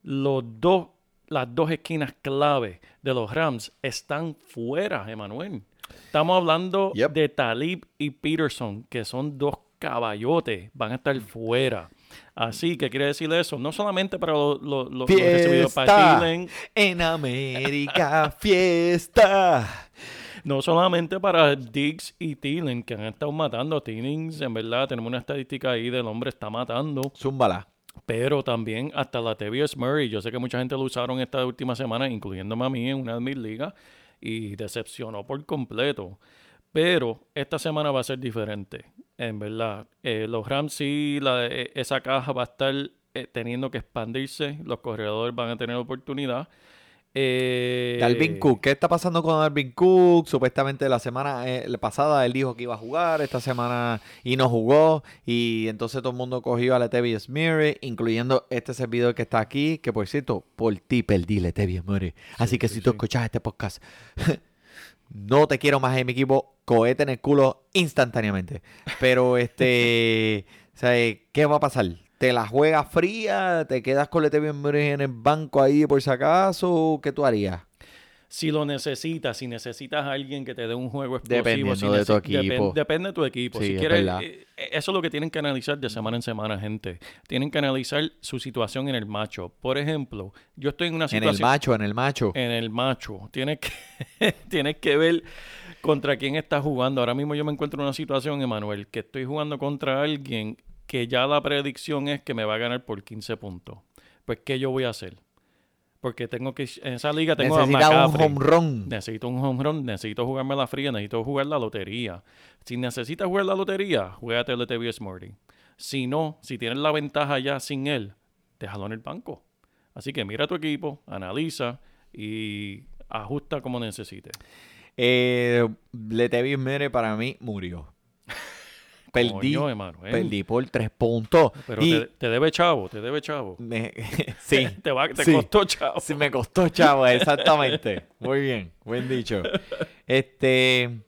Los dos, las dos esquinas clave de los Rams están fuera, Emanuel. Estamos hablando Yep. de Talib y Peterson, que son dos caballotes, van a estar fuera. Así que quiere decir eso, no solamente para los, recibidos para Fiesta Thielen, en América, fiesta. no solamente para Diggs y Thielen, que han estado matando a Thielen, en verdad, tenemos una estadística ahí del hombre está matando, Zúmbala. pero también hasta la Tevius Murray. Yo sé que mucha gente lo usaron esta última semana, incluyéndome a mí en una de mis ligas, y decepcionó por completo. Pero esta semana va a ser diferente, en verdad. Eh, los Rams sí, la- eh, esa caja va a estar eh, teniendo que expandirse, los corredores van a tener oportunidad. Eh, Dalvin Cook, ¿qué está pasando con Dalvin Cook? Supuestamente la semana eh, la pasada él dijo que iba a jugar, esta semana y no jugó. Y entonces todo el mundo cogió a Latavius Murray, incluyendo este servidor que está aquí, que por cierto, por ti perdí Latavius Murray. Así que sí, si tú sí. escuchas este podcast, no te quiero más en mi equipo, cohete en el culo instantáneamente. Pero este, o sea, ¿qué va a pasar? ¿Te la juegas fría? ¿Te quedas con Latavius Murray en el banco ahí por si acaso? ¿Qué tú harías? Si lo necesitas, si necesitas a alguien que te dé un juego explosivo. Dependiendo si de tu equipo. depende de tu equipo. Sí, si es quieres, verdad. eh, eso es lo que tienen que analizar de semana en semana, gente. Tienen que analizar su situación en el macho. Por ejemplo, yo estoy en una En situación... el macho, en el macho. En el macho. Tienes que, tienes que ver contra quién estás jugando. Ahora mismo yo me encuentro en una situación, Emanuel, que estoy jugando contra alguien que ya la predicción es que me va a ganar por 15 puntos. Pues, ¿qué yo voy a hacer? Porque tengo que... En esa liga tengo a Necesita un McCaffrey. home run. Necesito un home run, necesito jugarme la fría, necesito jugar la lotería. Si necesitas jugar la lotería, juégate el Latavius Murray. Si no, si tienes la ventaja ya sin él, déjalo en el banco. Así que mira tu equipo, analiza y ajusta como necesites. Eh, Latavius Murray para mí murió. Perdí, Coño, Emanuel. perdí por tres puntos. Pero y te, te debe chavo, te debe chavo. me- sí, Te, va, te sí. costó chavo. Sí, me costó, chavo, exactamente. Muy bien, buen dicho. Este,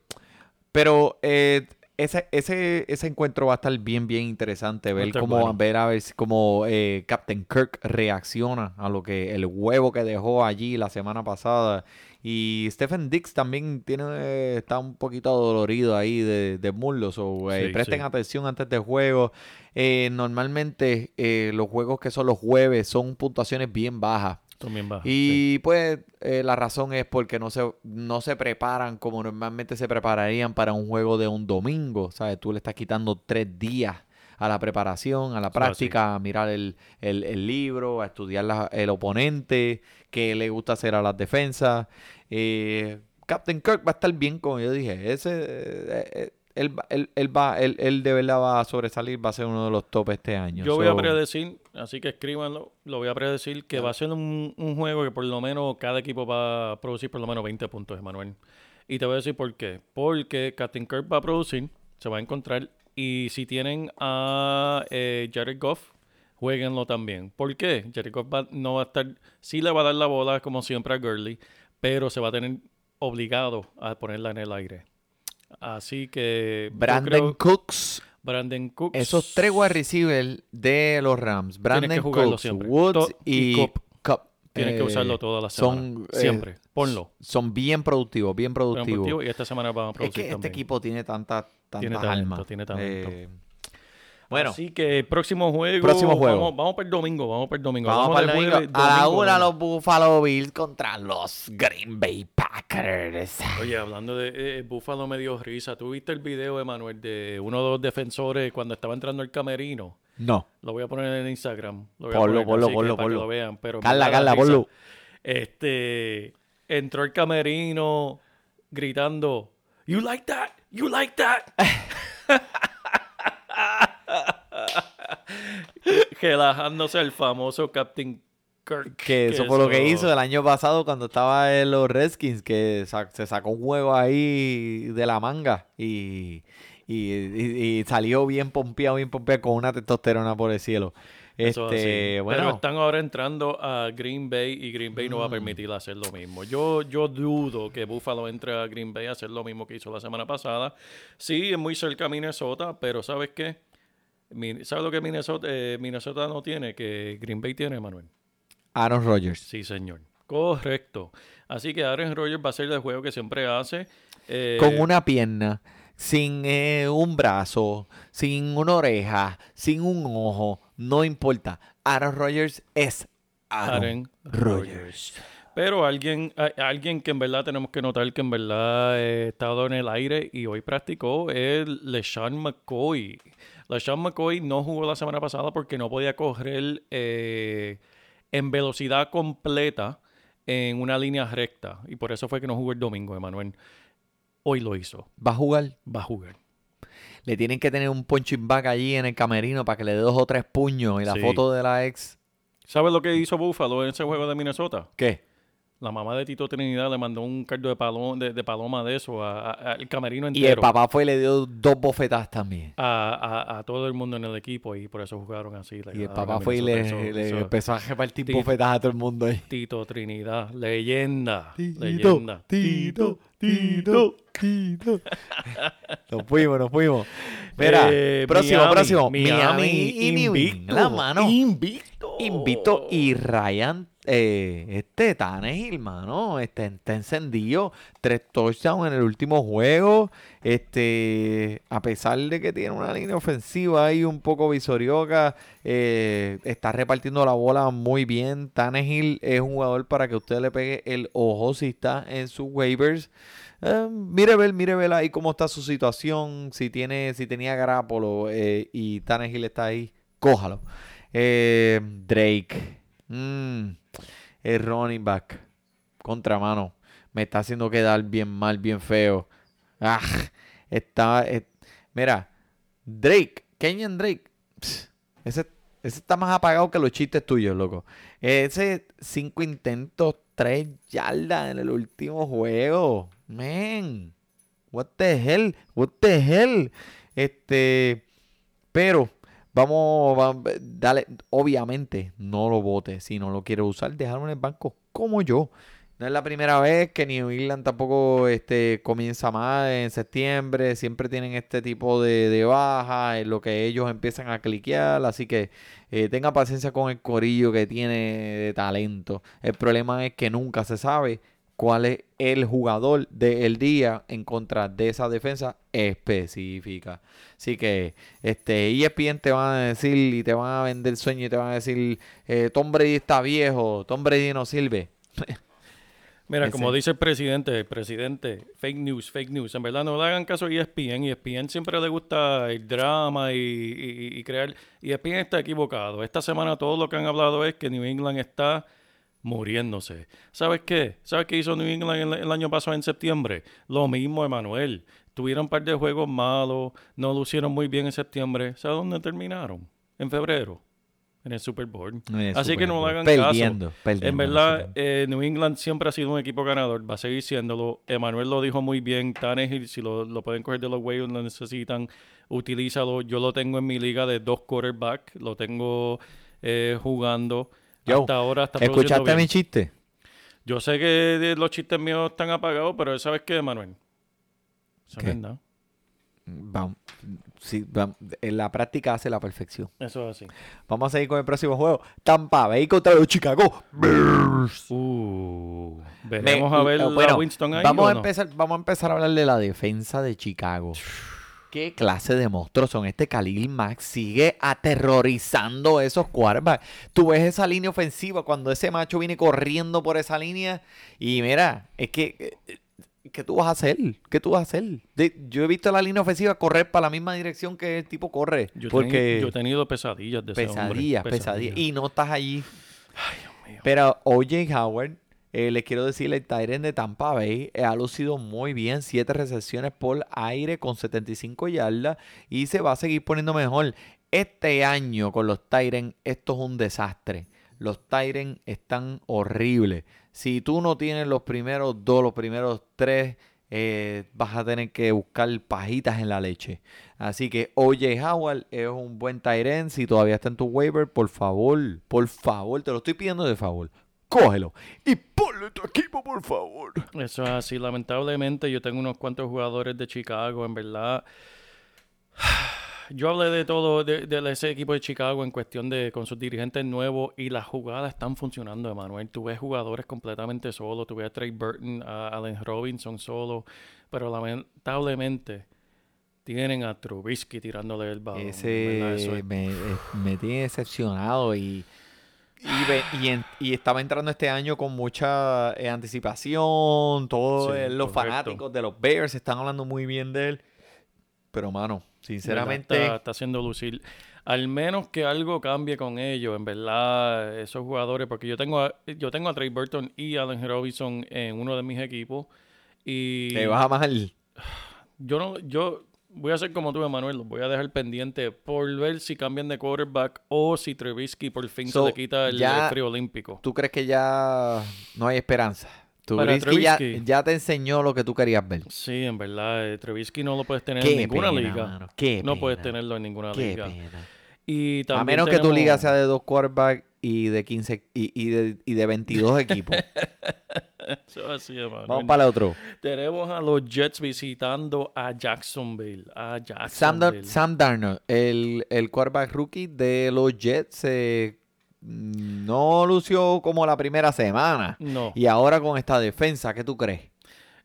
pero eh, ese, ese, ese encuentro va a estar bien, bien interesante. Ver estar cómo, bueno. ver a ver cómo eh, Captain Kirk reacciona a lo que el huevo que dejó allí la semana pasada. Y Stephen Dix también tiene, eh, está un poquito dolorido ahí de, de muslos. So, eh, Sí, presten sí. atención antes del juego. Eh, normalmente eh, los juegos que son los jueves son puntuaciones bien bajas. También va. Y pues la razón es porque no se, no se preparan como normalmente se prepararían para un juego de un domingo. ¿Sabes? Tú le estás quitando tres días a la preparación, a la práctica, a mirar el, el- el libro, a estudiar la- el oponente, qué le gusta hacer a las defensas. Eh, Captain Kirk va a estar bien, como yo dije. Ese, eh, eh, él, él- él va, él, él de verdad va a sobresalir, va a ser uno de los top este año. Yo voy a predecir, así que escríbanlo, lo voy a predecir que va a ser un, un juego que por lo menos cada equipo va a producir por lo menos 20 puntos, Emanuel. Y te voy a decir por qué. Porque Captain Kirk va a producir, se va a encontrar, y si tienen a eh, Jared Goff, jueguenlo también. ¿Por qué? Jared Goff va- no va a estar, sí le va a dar la bola como siempre a Gurley, pero se va a tener obligado a ponerla en el aire. Así que Brandon creo- Cooks Brandon Cooks Esos tres wide receivers de los Rams, Brandon Cooks, siempre. Woods y, y. Tienes que eh, usarlo toda la semana. son, eh, Siempre. Ponlo. Son bien productivos, bien productivos. productivos Y esta semana van a Es producir que este equipo tiene tantas tantas Tiene talento, almas. tiene talento. Eh, bueno, Así que próximo juego. Próximo juego. Vamos, vamos para el domingo. Vamos para el domingo. vamos Hablamos para el domingo. jueves, A la domingo, una domingo. los Buffalo Bills contra los Green Bay Packers. Oye, hablando de eh, Buffalo me dio risa. ¿Tú viste el video, Emanuel, de uno de los defensores cuando estaba entrando el camerino? No. Lo voy a poner en Instagram. Lo voy a Ponlo, poner, ponlo, que ponlo, para que lo vean. Pero Carla, Carla, ponlo. Este entró el camerino gritando, "You like that? You like that?" relajándose el famoso Captain Kirk. Que eso fue lo que hizo el año pasado cuando estaba en los Redskins, que sa- se sacó un juego ahí de la manga y, y, y- y salió bien pompeado, bien pompeado con una testosterona por el cielo. Eso Este, bueno, Pero están ahora entrando a Green Bay y Green Bay no va a permitir hacer lo mismo. Yo, yo dudo que Buffalo entre a Green Bay a hacer lo mismo que hizo la semana pasada. Sí, es muy cerca a Minnesota, pero ¿sabes qué? ¿Sabes lo que Minnesota, eh, Minnesota no tiene? Que Green Bay tiene, Manuel. Aaron Rodgers. Sí, señor. Correcto. Así que Aaron Rodgers va a ser el juego que siempre hace. Eh, Con una pierna, sin eh, un brazo, sin una oreja, sin un ojo, no importa. Aaron Rodgers es Aaron, Aaron Rodgers. Pero alguien, alguien que en verdad tenemos que notar que en verdad eh, ha estado en el aire y hoy practicó es LeSean McCoy. LeSean McCoy no jugó la semana pasada porque no podía correr eh, en velocidad completa en una línea recta. Y por eso fue que no jugó el domingo, Emanuel. Hoy lo hizo. Va a jugar. Va a jugar. Le tienen que tener un punching bag allí en el camerino para que le dé dos o tres puños y la Sí. foto de la ex. ¿Sabes lo que hizo Buffalo en ese juego de Minnesota? ¿Qué? La mamá de Tito Trinidad le mandó un cardo de, paloma, de, de paloma de eso al camerino entero. Y el papá fue y le dio dos bofetadas también. a, a- a todo el mundo en el equipo y por eso jugaron así. Y el papá fue y le, Minnesota. Eso- le eso- empezó a repartir Tito. bofetadas a todo el mundo ahí. Tito Trinidad, leyenda. Tito, leyenda. Tito, Tito, Tito. Nos fuimos, nos fuimos. Mira, Eh, próximo, Miami, próximo. Miami, y New invicto. La mano. Invicto. Invicto y Ryan, eh, este Tannehill, mano, este, está encendido. Tres touchdowns en el último juego. Este, a pesar de que tiene una línea ofensiva ahí un poco visorioca, eh, está repartiendo la bola muy bien. Tannehill es un jugador para que usted le pegue el ojo si está en sus waivers. Eh, mire ver, mire ver ahí cómo está su situación. Si tiene, si tenía Garapolo y Tannehill está ahí, cójalo. Eh, Drake. Mm, el running back. Contramano. Me está haciendo quedar bien mal, bien feo. Ah, está. eh, mira, Drake. Kenyan Drake. ese, ese está más apagado que los chistes tuyos, loco. Ese cinco intentos, tres yardas en el último juego. Man. What the hell? What the hell? Este. Pero. Vamos, va- dale, obviamente no lo vote. Si no lo quiere usar, dejarlo en el banco como yo. No es la primera vez que New England tampoco este, comienza mal en septiembre. Siempre tienen este tipo de, de baja en lo que ellos empiezan a cliquear. Así que eh, tenga paciencia con el corillo que tiene de talento. El problema es que nunca se sabe cuál es el jugador del día en contra de esa defensa específica. Así que este ESPN te van a decir y te van a vender sueño y te van a decir eh, Tom Brady está viejo, Tom Brady no sirve. Mira, Ese. como dice el presidente, el presidente, fake news, fake news. En verdad no le hagan caso a E ESPN. ESPN siempre le gusta el drama y, y- y crear. ESPN está equivocado. Esta semana todo lo que han hablado es que New England está muriéndose. ¿Sabes qué? ¿Sabes qué hizo New England el, el año pasado en septiembre? Lo mismo, Emanuel. Tuvieron un par de juegos malos, no lucieron muy bien en septiembre. ¿Sabes dónde terminaron? En febrero. En el Super Bowl. Así que no le hagan Perdiendo, caso. perdiendo en verdad, eh, New England siempre ha sido un equipo ganador. Va a seguir siéndolo. Emanuel lo dijo muy bien. Tannehill, si lo, lo pueden coger de los waivers, lo necesitan, utilízalo. Yo lo tengo en mi liga de dos quarterbacks. Lo tengo eh, jugando. Yo, hasta ahora está ¿Escuchaste bien. mi chiste? Yo sé que los chistes míos están apagados, pero ¿sabes qué, Emanuel? Eso ¿Qué? verdad. Vamos, sí, vam- en la práctica hace la perfección. Eso es así. Vamos a seguir con el próximo juego. Tampa Bay contra los Chicago Bears. Uh, Me- a ver eh, a Winston ahí. vamos o a no? empezar, vamos a empezar a hablar de la defensa de Chicago. ¿Qué clase de monstruos son? Este Khalil Max sigue aterrorizando esos quarterbacks. Tú ves esa línea ofensiva cuando ese macho viene corriendo por esa línea y mira, es que eh, ¿qué tú vas a hacer? ¿Qué tú vas a hacer? Yo he visto la línea ofensiva correr para la misma dirección que el tipo corre, Yo, he porque teni- yo he tenido pesadillas de ese hombre. pesadillas, pesadillas y no estás allí. Pero OJ Howard, eh, les quiero decir, el Tyren de Tampa Bay eh, ha lucido muy bien, siete recepciones por aire con 75 yardas y se va a seguir poniendo mejor. Este año con los Tyren, esto es un desastre. Los Tyrants están horribles. Si tú no tienes los primeros dos, los primeros tres, eh, vas a tener que buscar pajitas en la leche. Así que OJ Howard es un buen Tyrant. Si todavía está en tu waiver, por favor, por favor, te lo estoy pidiendo de favor. Cógelo y ponlo en tu equipo, por favor. Eso es así. Lamentablemente, yo tengo unos cuantos jugadores de Chicago, en verdad. Yo hablé de todo, de, de ese equipo de Chicago en cuestión de con sus dirigentes nuevos y las jugadas están funcionando, Emanuel. Tú ves jugadores completamente solos, tú ves a Trey Burton, a Allen Robinson solo, pero lamentablemente tienen a Trubisky tirándole el balón. Ese es- me, eh, me tiene decepcionado y, y, ve- y en- y estaba entrando este año con mucha eh, anticipación. Todos Sí, eh, los correcto. fanáticos de los Bears están hablando muy bien de él. Pero, mano, sinceramente, Está, está haciendo lucir. Al menos que algo cambie con ellos, en verdad, esos jugadores, porque yo tengo a, yo tengo a Trey Burton y Allen Robinson en uno de mis equipos. Y te vas a mal. yo no, yo voy a hacer como tú, Emanuel, los voy a dejar pendiente por ver si cambian de quarterback o si Trubisky por fin So, se le quita el, ya- el frío olímpico. ¿Tú crees que ya no hay esperanza? Trubisky ya, ya te enseñó lo que tú querías ver. Sí, en verdad, eh, Trubisky no lo puedes tener Qué en ninguna pena, liga. mano, qué no puedes tenerlo en ninguna Qué liga. pena. Y A menos que tu liga sea de dos quarterbacks y de 15 y, y de, y de 22 equipos. Eso es así, Emanuel. Vamos para el otro. Tenemos a los Jets visitando a Jacksonville. A Sam, Jacksonville. Sam Darnold, el, el quarterback rookie de los Jets, eh, no lució como la primera semana. No, Y ahora con esta defensa, ¿qué tú crees?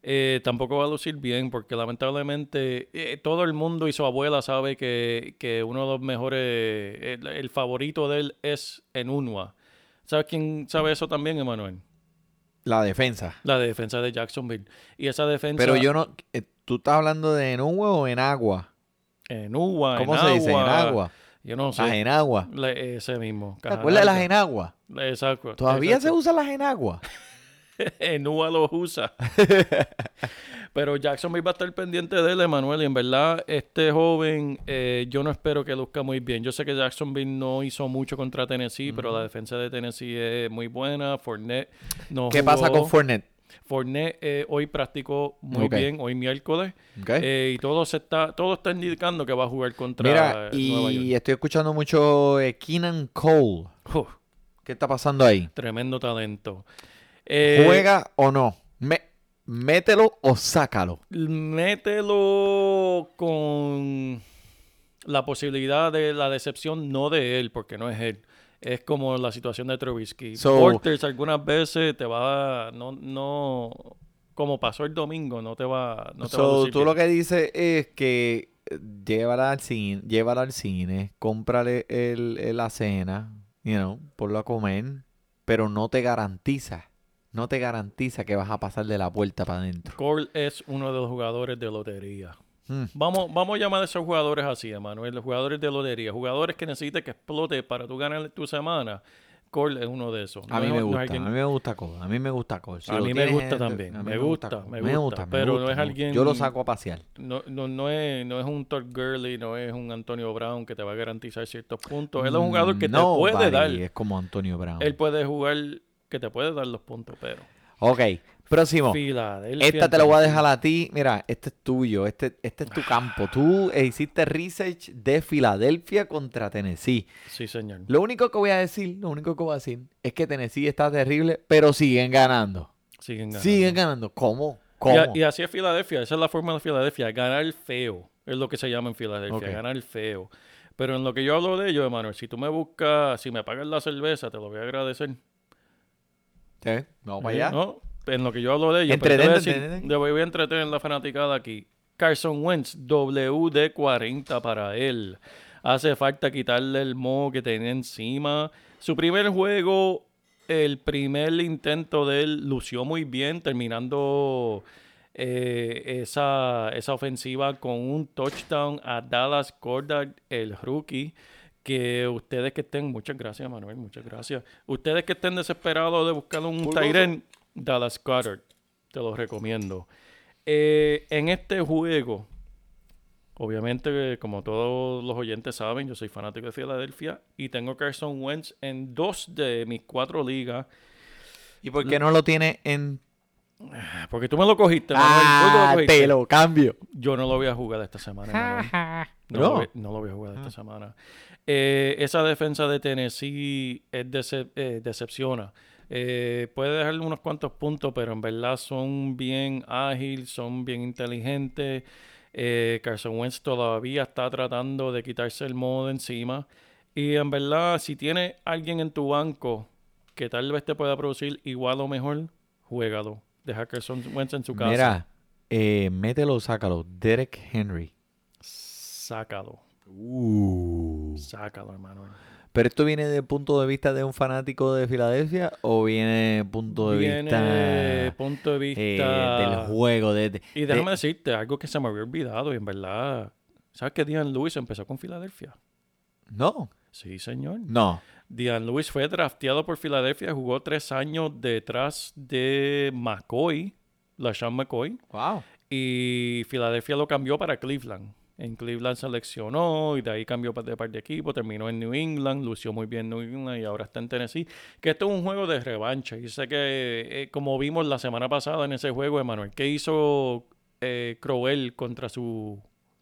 Eh, tampoco va a lucir bien porque lamentablemente eh, todo el mundo y su abuela sabe que, que uno de los mejores, el, el favorito de él es en UNWA. ¿Sabes quién sabe eso también, Emanuel? La defensa. La defensa de Jacksonville. Y esa defensa Pero yo no... eh, ¿Tú estás hablando de en agua o en agua? en UNWA, ¿Cómo en se dice? En agua. Yo no Las sé. enagua. Le- ese mismo. ¿Te acuerdas de las enagua? Exacto. ¿Todavía se usan las enagua? Enúa los usa. Pero Jacksonville va a estar pendiente de él, Emanuel. Y en verdad, este joven, eh, yo no espero que luzca muy bien. Yo sé que Jacksonville no hizo mucho contra Tennessee, pero la defensa de Tennessee es muy buena. Fournette no ¿Qué pasa con Fournette? Fournette eh, hoy practicó muy bien, hoy miércoles. Eh, y todo se está, todo está indicando que va a jugar contra Mira, eh, Nueva y York. estoy escuchando mucho Keenan Cole. ¿Qué está pasando ahí? tremendo talento. Eh, ¿Juega o no? Me- mételo o sácalo. mételo con la posibilidad de la decepción, no de él, porque no es él. Es como la situación de Trubisky. So- Porters algunas veces te va a- no, no, como pasó el domingo, no te va, no te va a So, tú bien. lo que dices es que llévala al cine, llévala al cine, cómprale el, el- la cena, you know, ponlo a comer, pero no te garantiza, no te garantiza que vas a pasar de la puerta para adentro. Cole es uno de los jugadores de lotería. Hmm. Vamos, vamos a llamar a esos jugadores así, Emanuel, los jugadores de lotería, jugadores que necesites que explote para tú ganar tu semana. Cole es uno de esos. A No mí me no gusta, alguien- a mí me gusta Cole, a mí me gusta Cole. Si A mí me gusta también, a mí me gusta, me gusta, pero no es me alguien- Yo lo saco a pasear. No, no, no, es, no es un Todd Gurley, no es un Antonio Brown que te va a garantizar ciertos puntos. Él es un jugador que te puede dar. Es como Antonio Brown. Él puede jugar, que te puede dar los puntos, pero. Ok, próximo. Filadelfia. Esta te la voy a dejar a ti. Mira, este es tuyo. Este, este es tu campo. Tú hiciste research de Filadelfia contra Tennessee. Sí, señor. Lo único que voy a decir, lo único que voy a decir es que Tennessee está terrible, pero siguen ganando. Siguen ganando. Siguen ganando. ¿Cómo? Y, ¿Cómo? a- y así es Filadelfia. Esa es la forma de Filadelfia. Ganar feo. Es lo que se llama en Filadelfia. Ganar feo. Pero en lo que yo hablo de ello, Emanuel, si tú me buscas, si me pagas la cerveza, te lo voy a agradecer. Sí, Vamos para allá. ¿no? En lo que yo hablo de ellos. pero te voy, a Entretente, decir- entretente. voy a entretener la fanaticada aquí. Carson Wentz, WD-40 para él. Hace falta quitarle el moho que tenía encima. Su primer juego, el primer intento de él lució muy bien, terminando eh, esa, esa ofensiva con un touchdown a Dallas Goddard, el rookie. Que ustedes que estén, muchas gracias Manuel, muchas gracias. Ustedes que estén desesperados de buscar un Tyren, Dallas Goddard, te lo recomiendo. Eh, en este juego, Obviamente, como todos los oyentes saben, yo soy fanático de Filadelfia y tengo Carson Wentz en dos de mis cuatro ligas. ¿Y por qué no lo tiene en Porque tú me lo cogiste, Manuel, tú me lo Ah, cogiste. te lo cambio. Yo no lo voy a jugar esta semana. No, No. Lo voy, no lo voy a jugar esta semana. Eh, esa defensa de Tennessee es decep- eh, decepciona. Eh, puede dejarle unos cuantos puntos, pero en verdad son bien ágiles, son bien inteligentes. Eh, Carson Wentz todavía está tratando de quitarse el modo de encima. Y en verdad, si tiene alguien en tu banco que tal vez te pueda producir igual o mejor, juégalo. Deja a Carson Wentz en su casa. Mira, eh, mételo, sácalo. Derek Henry. Sácalo. Uh. Sácalo, hermano. ¿Pero esto viene del punto de vista de un fanático de Filadelfia o viene punto de Viene vista punto de eh, vista del juego? De, de- Y déjame de- decirte algo que se me había olvidado y en verdad, ¿sabes que Dian Lewis empezó con Filadelfia? No, Sí, señor. no. Dian Lewis fue drafteado por Filadelfia, jugó tres años detrás de McCoy, LaShawn McCoy, Wow. y Filadelfia lo cambió para Cleveland. En Cleveland seleccionó y de ahí cambió de par de equipo, terminó en New England, lució muy bien en New England y ahora está en Tennessee. Que esto es un juego de revancha. Y sé que, eh, como vimos la semana pasada en ese juego, Emanuel, ¿qué hizo eh, Crowell contra su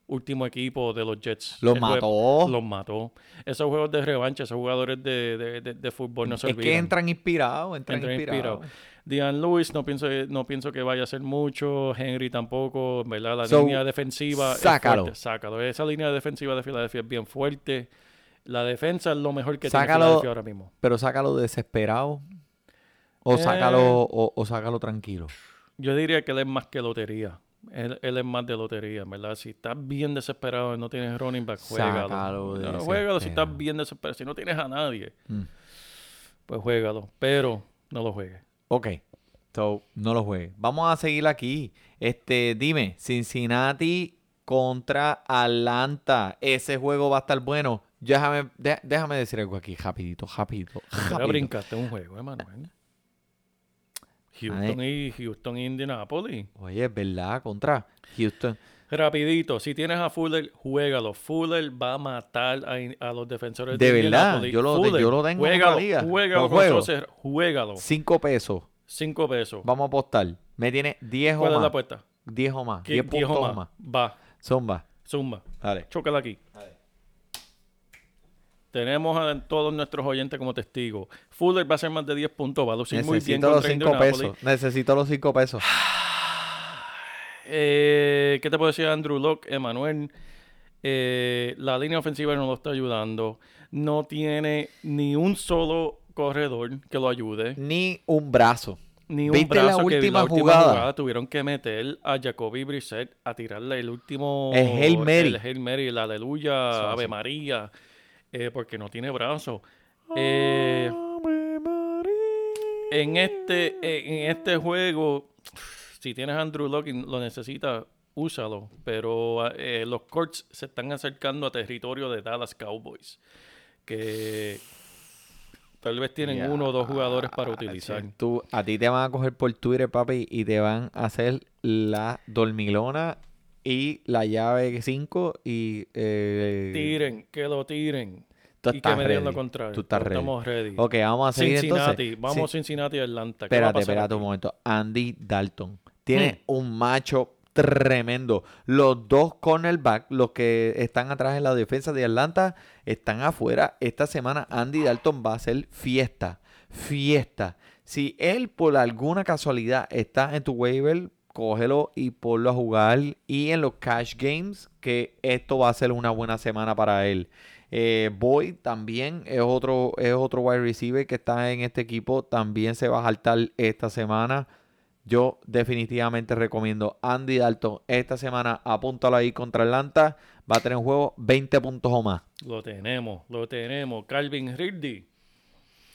último equipo de los Jets? Los El mató. Los mató. Esos juegos de revancha, esos jugadores de, de- de- de fútbol no se es que olvidan. entran inspirados, entran, Entran inspirados. inspirados. Dian Lewis no pienso, no pienso que vaya a hacer mucho. Henry tampoco, ¿verdad? La So, línea defensiva sácalo. es fuerte. Sácalo. Esa línea defensiva de Filadelfia es bien fuerte. La defensa es lo mejor que Sácalo. tiene Filadelfia ahora mismo. Pero sácalo desesperado o Eh. sácalo, o, o sácalo tranquilo. Yo diría que él es más que lotería. Él, él es más de lotería, ¿verdad? Si estás bien desesperado y no tienes running back, juégalo. Sácalo de No, juégalo si estás bien desesperado. Si no tienes a nadie, Mm. pues juégalo. Pero no lo juegues. Ok. So, no lo juegues. Vamos a seguir aquí. Este, dime, Cincinnati contra Atlanta. Ese juego va a estar bueno. Déjame, déjame decir algo aquí, rapidito, rapidito. Ahora rapidito. brincaste un juego, Emanuel. Houston y Houston y Indianapolis. Oye, es verdad, contra Houston. Rapidito, si tienes a Fuller, juégalo. Fuller va a matar a, a los defensores De de, verdad, yo lo- Fuller, yo lo tengo en juégalo, liga. Juégalo, juego. Juégalo. Cinco pesos. Cinco pesos. Vamos a apostar. Me tiene 10 o ¿Cuál es la más. apuesta? 10 o más. ¿Qué- 10 diez o puntos o más. Va, Zumba. zumba. Dale. Chócala aquí. Tenemos a todos nuestros oyentes como testigos. Fuller va a ser más de 10 puntos, va a lucir muy bien Necesito los contra 5 Indianapolis. pesos. Necesito los 5 pesos. Eh, ¿Qué te puedo decir, Andrew Locke, Emanuel? Eh, la línea ofensiva no lo está ayudando. No tiene ni un solo corredor que lo ayude. Ni un brazo. Ni un ¿Viste la brazo que última la última jugada? jugada tuvieron que meter a Jacoby Brissett a tirarle el último... El Hail Mary. El Hail Mary, el Aleluya, Ave. María. Eh, porque no tiene brazo. Eh, en este, eh, en este juego, si tienes Andrew Locke y lo necesitas, úsalo. Pero eh, los Colts se están acercando a territorio de Dallas Cowboys. Que tal vez tienen uno o dos jugadores para utilizar. Tú, a ti te van a coger por Twitter, papi, y te van a hacer la dormilona y la llave 5 y... Eh, Tiren, que lo tiren. tú y que me digan lo contrario. Tú estás ready. Estamos ready. Ok, vamos a seguir Cincinnati, entonces. vamos Sí. Cincinnati y Atlanta. ¿Qué va a Espérate, espérate un momento. Andy Dalton. Tiene Hmm. un macho tremendo. Los dos cornerbacks, los que están atrás en la defensa de Atlanta, están afuera. Esta semana Andy Dalton va a hacer fiesta. Fiesta. Si él por alguna casualidad está en tu waiver, cógelo y ponlo a jugar. Y en los cash games, que esto va a ser una buena semana para él. Eh, Boyd también es otro, es otro wide receiver que está en este equipo. También se va a saltar esta semana. Yo definitivamente recomiendo Andy Dalton esta semana. Apúntalo ahí contra Atlanta. Va a tener un juego 20 puntos o más. Lo tenemos, lo tenemos. Calvin Ridley.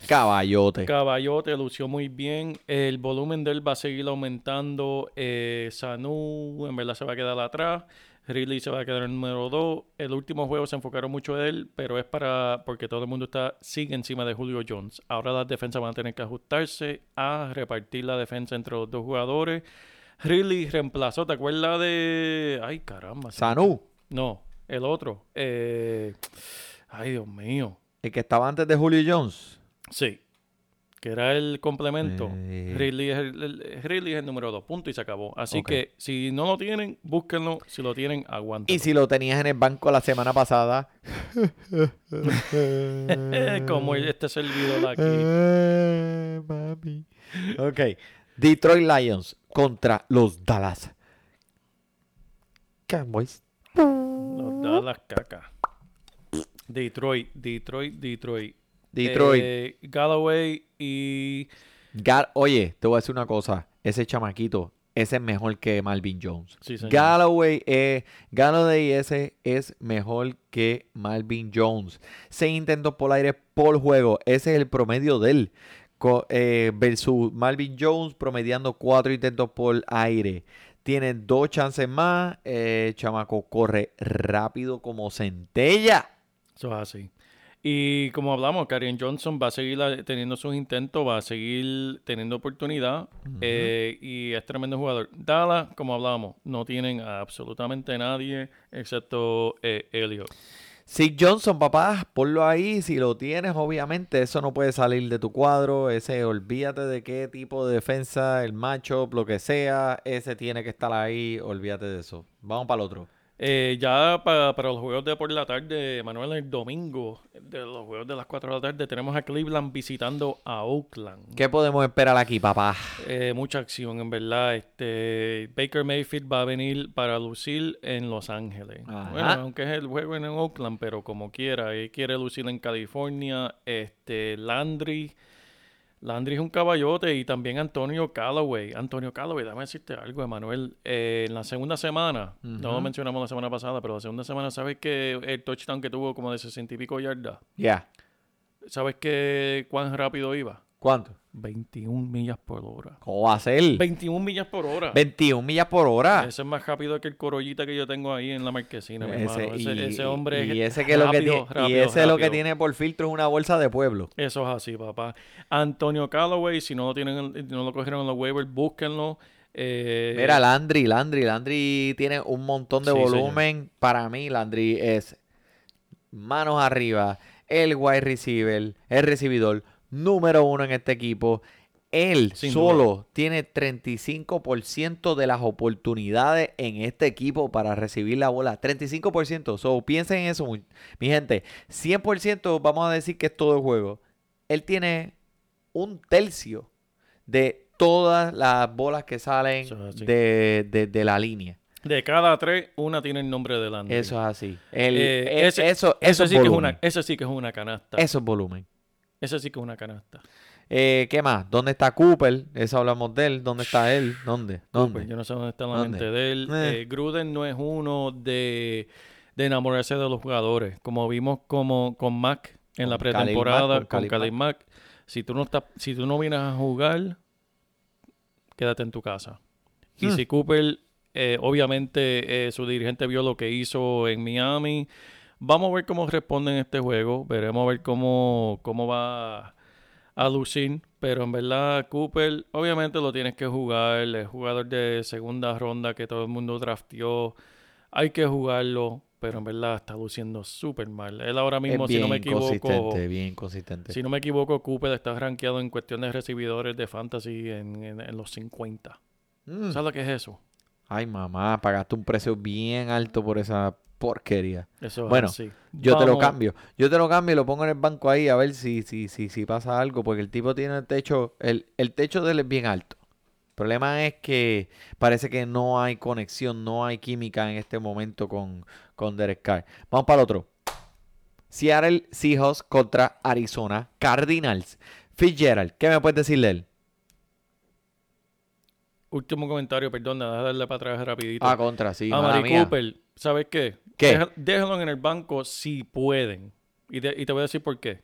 Caballote. Caballote lució muy bien. El volumen de él va a seguir aumentando. Eh, Sanu en verdad se va a quedar atrás. Ridley se va a quedar en el número 2. El último juego se enfocaron mucho en él, pero es para porque todo el mundo está sigue encima de Julio Jones. Ahora las defensas van a tener que ajustarse a repartir la defensa entre los dos jugadores. Ridley reemplazó, ¿te acuerdas de. Ay, caramba. Sanu. No, el otro. Eh, ay, Dios mío. El que estaba antes de Julio Jones. Sí. Que era el complemento. Eh. Ridley, es el, el- Ridley es el número dos. Punto y se acabó. Así que si no lo tienen, búsquenlo. Si lo tienen, aguanten. Y si lo tenías en el banco la semana pasada. Como este servidor aquí. Eh, papi. Ok. Detroit Lions contra los Dallas Cowboys. Los Dallas caca. Detroit, Detroit, Detroit. Detroit. Eh, Galloway y... Ga- Oye, te voy a decir una cosa. Ese chamaquito, ese es mejor que Malvin Jones. Sí, señor. Galloway, eh, Galloway ese es mejor que Malvin Jones. Seis intentos por aire por juego. Ese es el promedio de él. Co- eh, versus Malvin Jones promediando cuatro intentos por aire. Tiene dos chances más. Eh, chamaco corre rápido como centella. Eso es así. Y como hablamos, Karen Johnson va a seguir teniendo sus intentos, va a seguir teniendo oportunidad eh, y es tremendo jugador. Dallas, como hablamos, no tienen a absolutamente nadie excepto eh, Elliot. Si Johnson, papá, ponlo ahí. Si lo tienes, obviamente, eso no puede salir de tu cuadro. Ese, olvídate de qué tipo de defensa, el matchup, lo que sea. Ese tiene que estar ahí. Olvídate de eso. Vamos para el otro. Eh, ya pa- para los juegos de por la tarde, Manuel, el domingo, de los juegos de las 4 de la tarde, tenemos a Cleveland visitando a Oakland. ¿Qué podemos esperar aquí, papá? Eh, mucha acción, en verdad. Este Baker Mayfield va a venir para lucir en Los Ángeles. Ajá. Bueno, aunque es el juego en Oakland, pero como quiera, él quiere lucir en California. Este Landry, Landry es un caballote y también Antonio Callaway. Antonio Callaway, déjame decirte algo, Emanuel. Eh, en la segunda semana, no lo mencionamos la semana pasada, pero la segunda semana, ¿sabes que el touchdown que tuvo como de 60 y pico yardas? Ya. ¿Sabes que cuán rápido iba? ¿Cuánto? 21 millas por hora. ¿Cómo va a ser? 21 millas por hora. 21 millas por hora. Ese es más rápido que el corollita que yo tengo ahí en la marquesina, mi Ese, hermano. Ese, y, ese hombre y es ese que lo que rápido, tiene, y rápido, ese lo que rápido. tiene por filtro es una bolsa de pueblo. Eso es así, papá. Antonio Callaway, si no lo tienen, en- no lo cogieron en los waivers, búsquenlo. Eh, Mira, Landry, Landry, Landry tiene un montón de Sí, volumen. Para mí, Landry es manos arriba, el wide receiver, el recibidor número uno en este equipo. Él Sin solo tiene 35% de las oportunidades en este equipo para recibir la bola. 35%. So, piensen en eso, mi gente. 100% vamos a decir que es todo el juego. Él tiene un tercio de todas las bolas que salen Eso de, de- de la línea. de cada tres, una tiene el nombre de Landry. Eso es así. El- Eh, e- ese, eso, eso es sí que es una, ese sí que es una canasta. Eso es volumen. Ese sí que es una canasta. Eh, ¿Qué más? ¿Dónde está Cooper? Eso hablamos de él. ¿Dónde está él? ¿Dónde? ¿Dónde? Yo no sé dónde está la ¿Dónde? mente de él. Eh. Eh, Gruden no es uno de, de enamorarse de los jugadores. Como vimos como con Mac en la Con pretemporada, con Khalil Mack. Si tú no estás, si tú no vienes a jugar, quédate en tu casa. Y Hmm. si Cooper, eh, obviamente, eh, su dirigente vio lo que hizo en Miami. Vamos a ver cómo responde en este juego. Veremos a ver cómo, cómo va a lucir. Pero en verdad, Cooper, obviamente lo tienes que jugar. Es jugador de segunda ronda que todo el mundo drafteó. Hay que jugarlo. Pero en verdad está luciendo súper mal. Él ahora Es mismo, si no me equivoco, consistente, bien consistente. si no me equivoco, Cooper está rankeado en cuestión de recibidores de fantasy en, en- en los 50. Mm. ¿Sabes lo que es eso? Ay, mamá, pagaste un precio bien alto por esa porquería. Eso es Bueno, así. Yo te lo cambio. Yo te lo cambio y lo pongo en el banco ahí a ver si, si, si, si pasa algo. Porque el tipo tiene el techo. El, el techo de él es bien alto. El problema es que parece que no hay conexión, no hay química en este momento con, con Derek Carr. Vamos para el otro. Seattle Seahawks contra Arizona Cardinals. Fitzgerald, ¿qué me puedes decir de él? Último comentario, perdón, déjame darle para atrás rapidito. Ah, contra, sí. a mía. Cooper, ¿sabes qué? ¿Qué? Déjalo en el banco si pueden. Y, te- y te voy a decir por qué.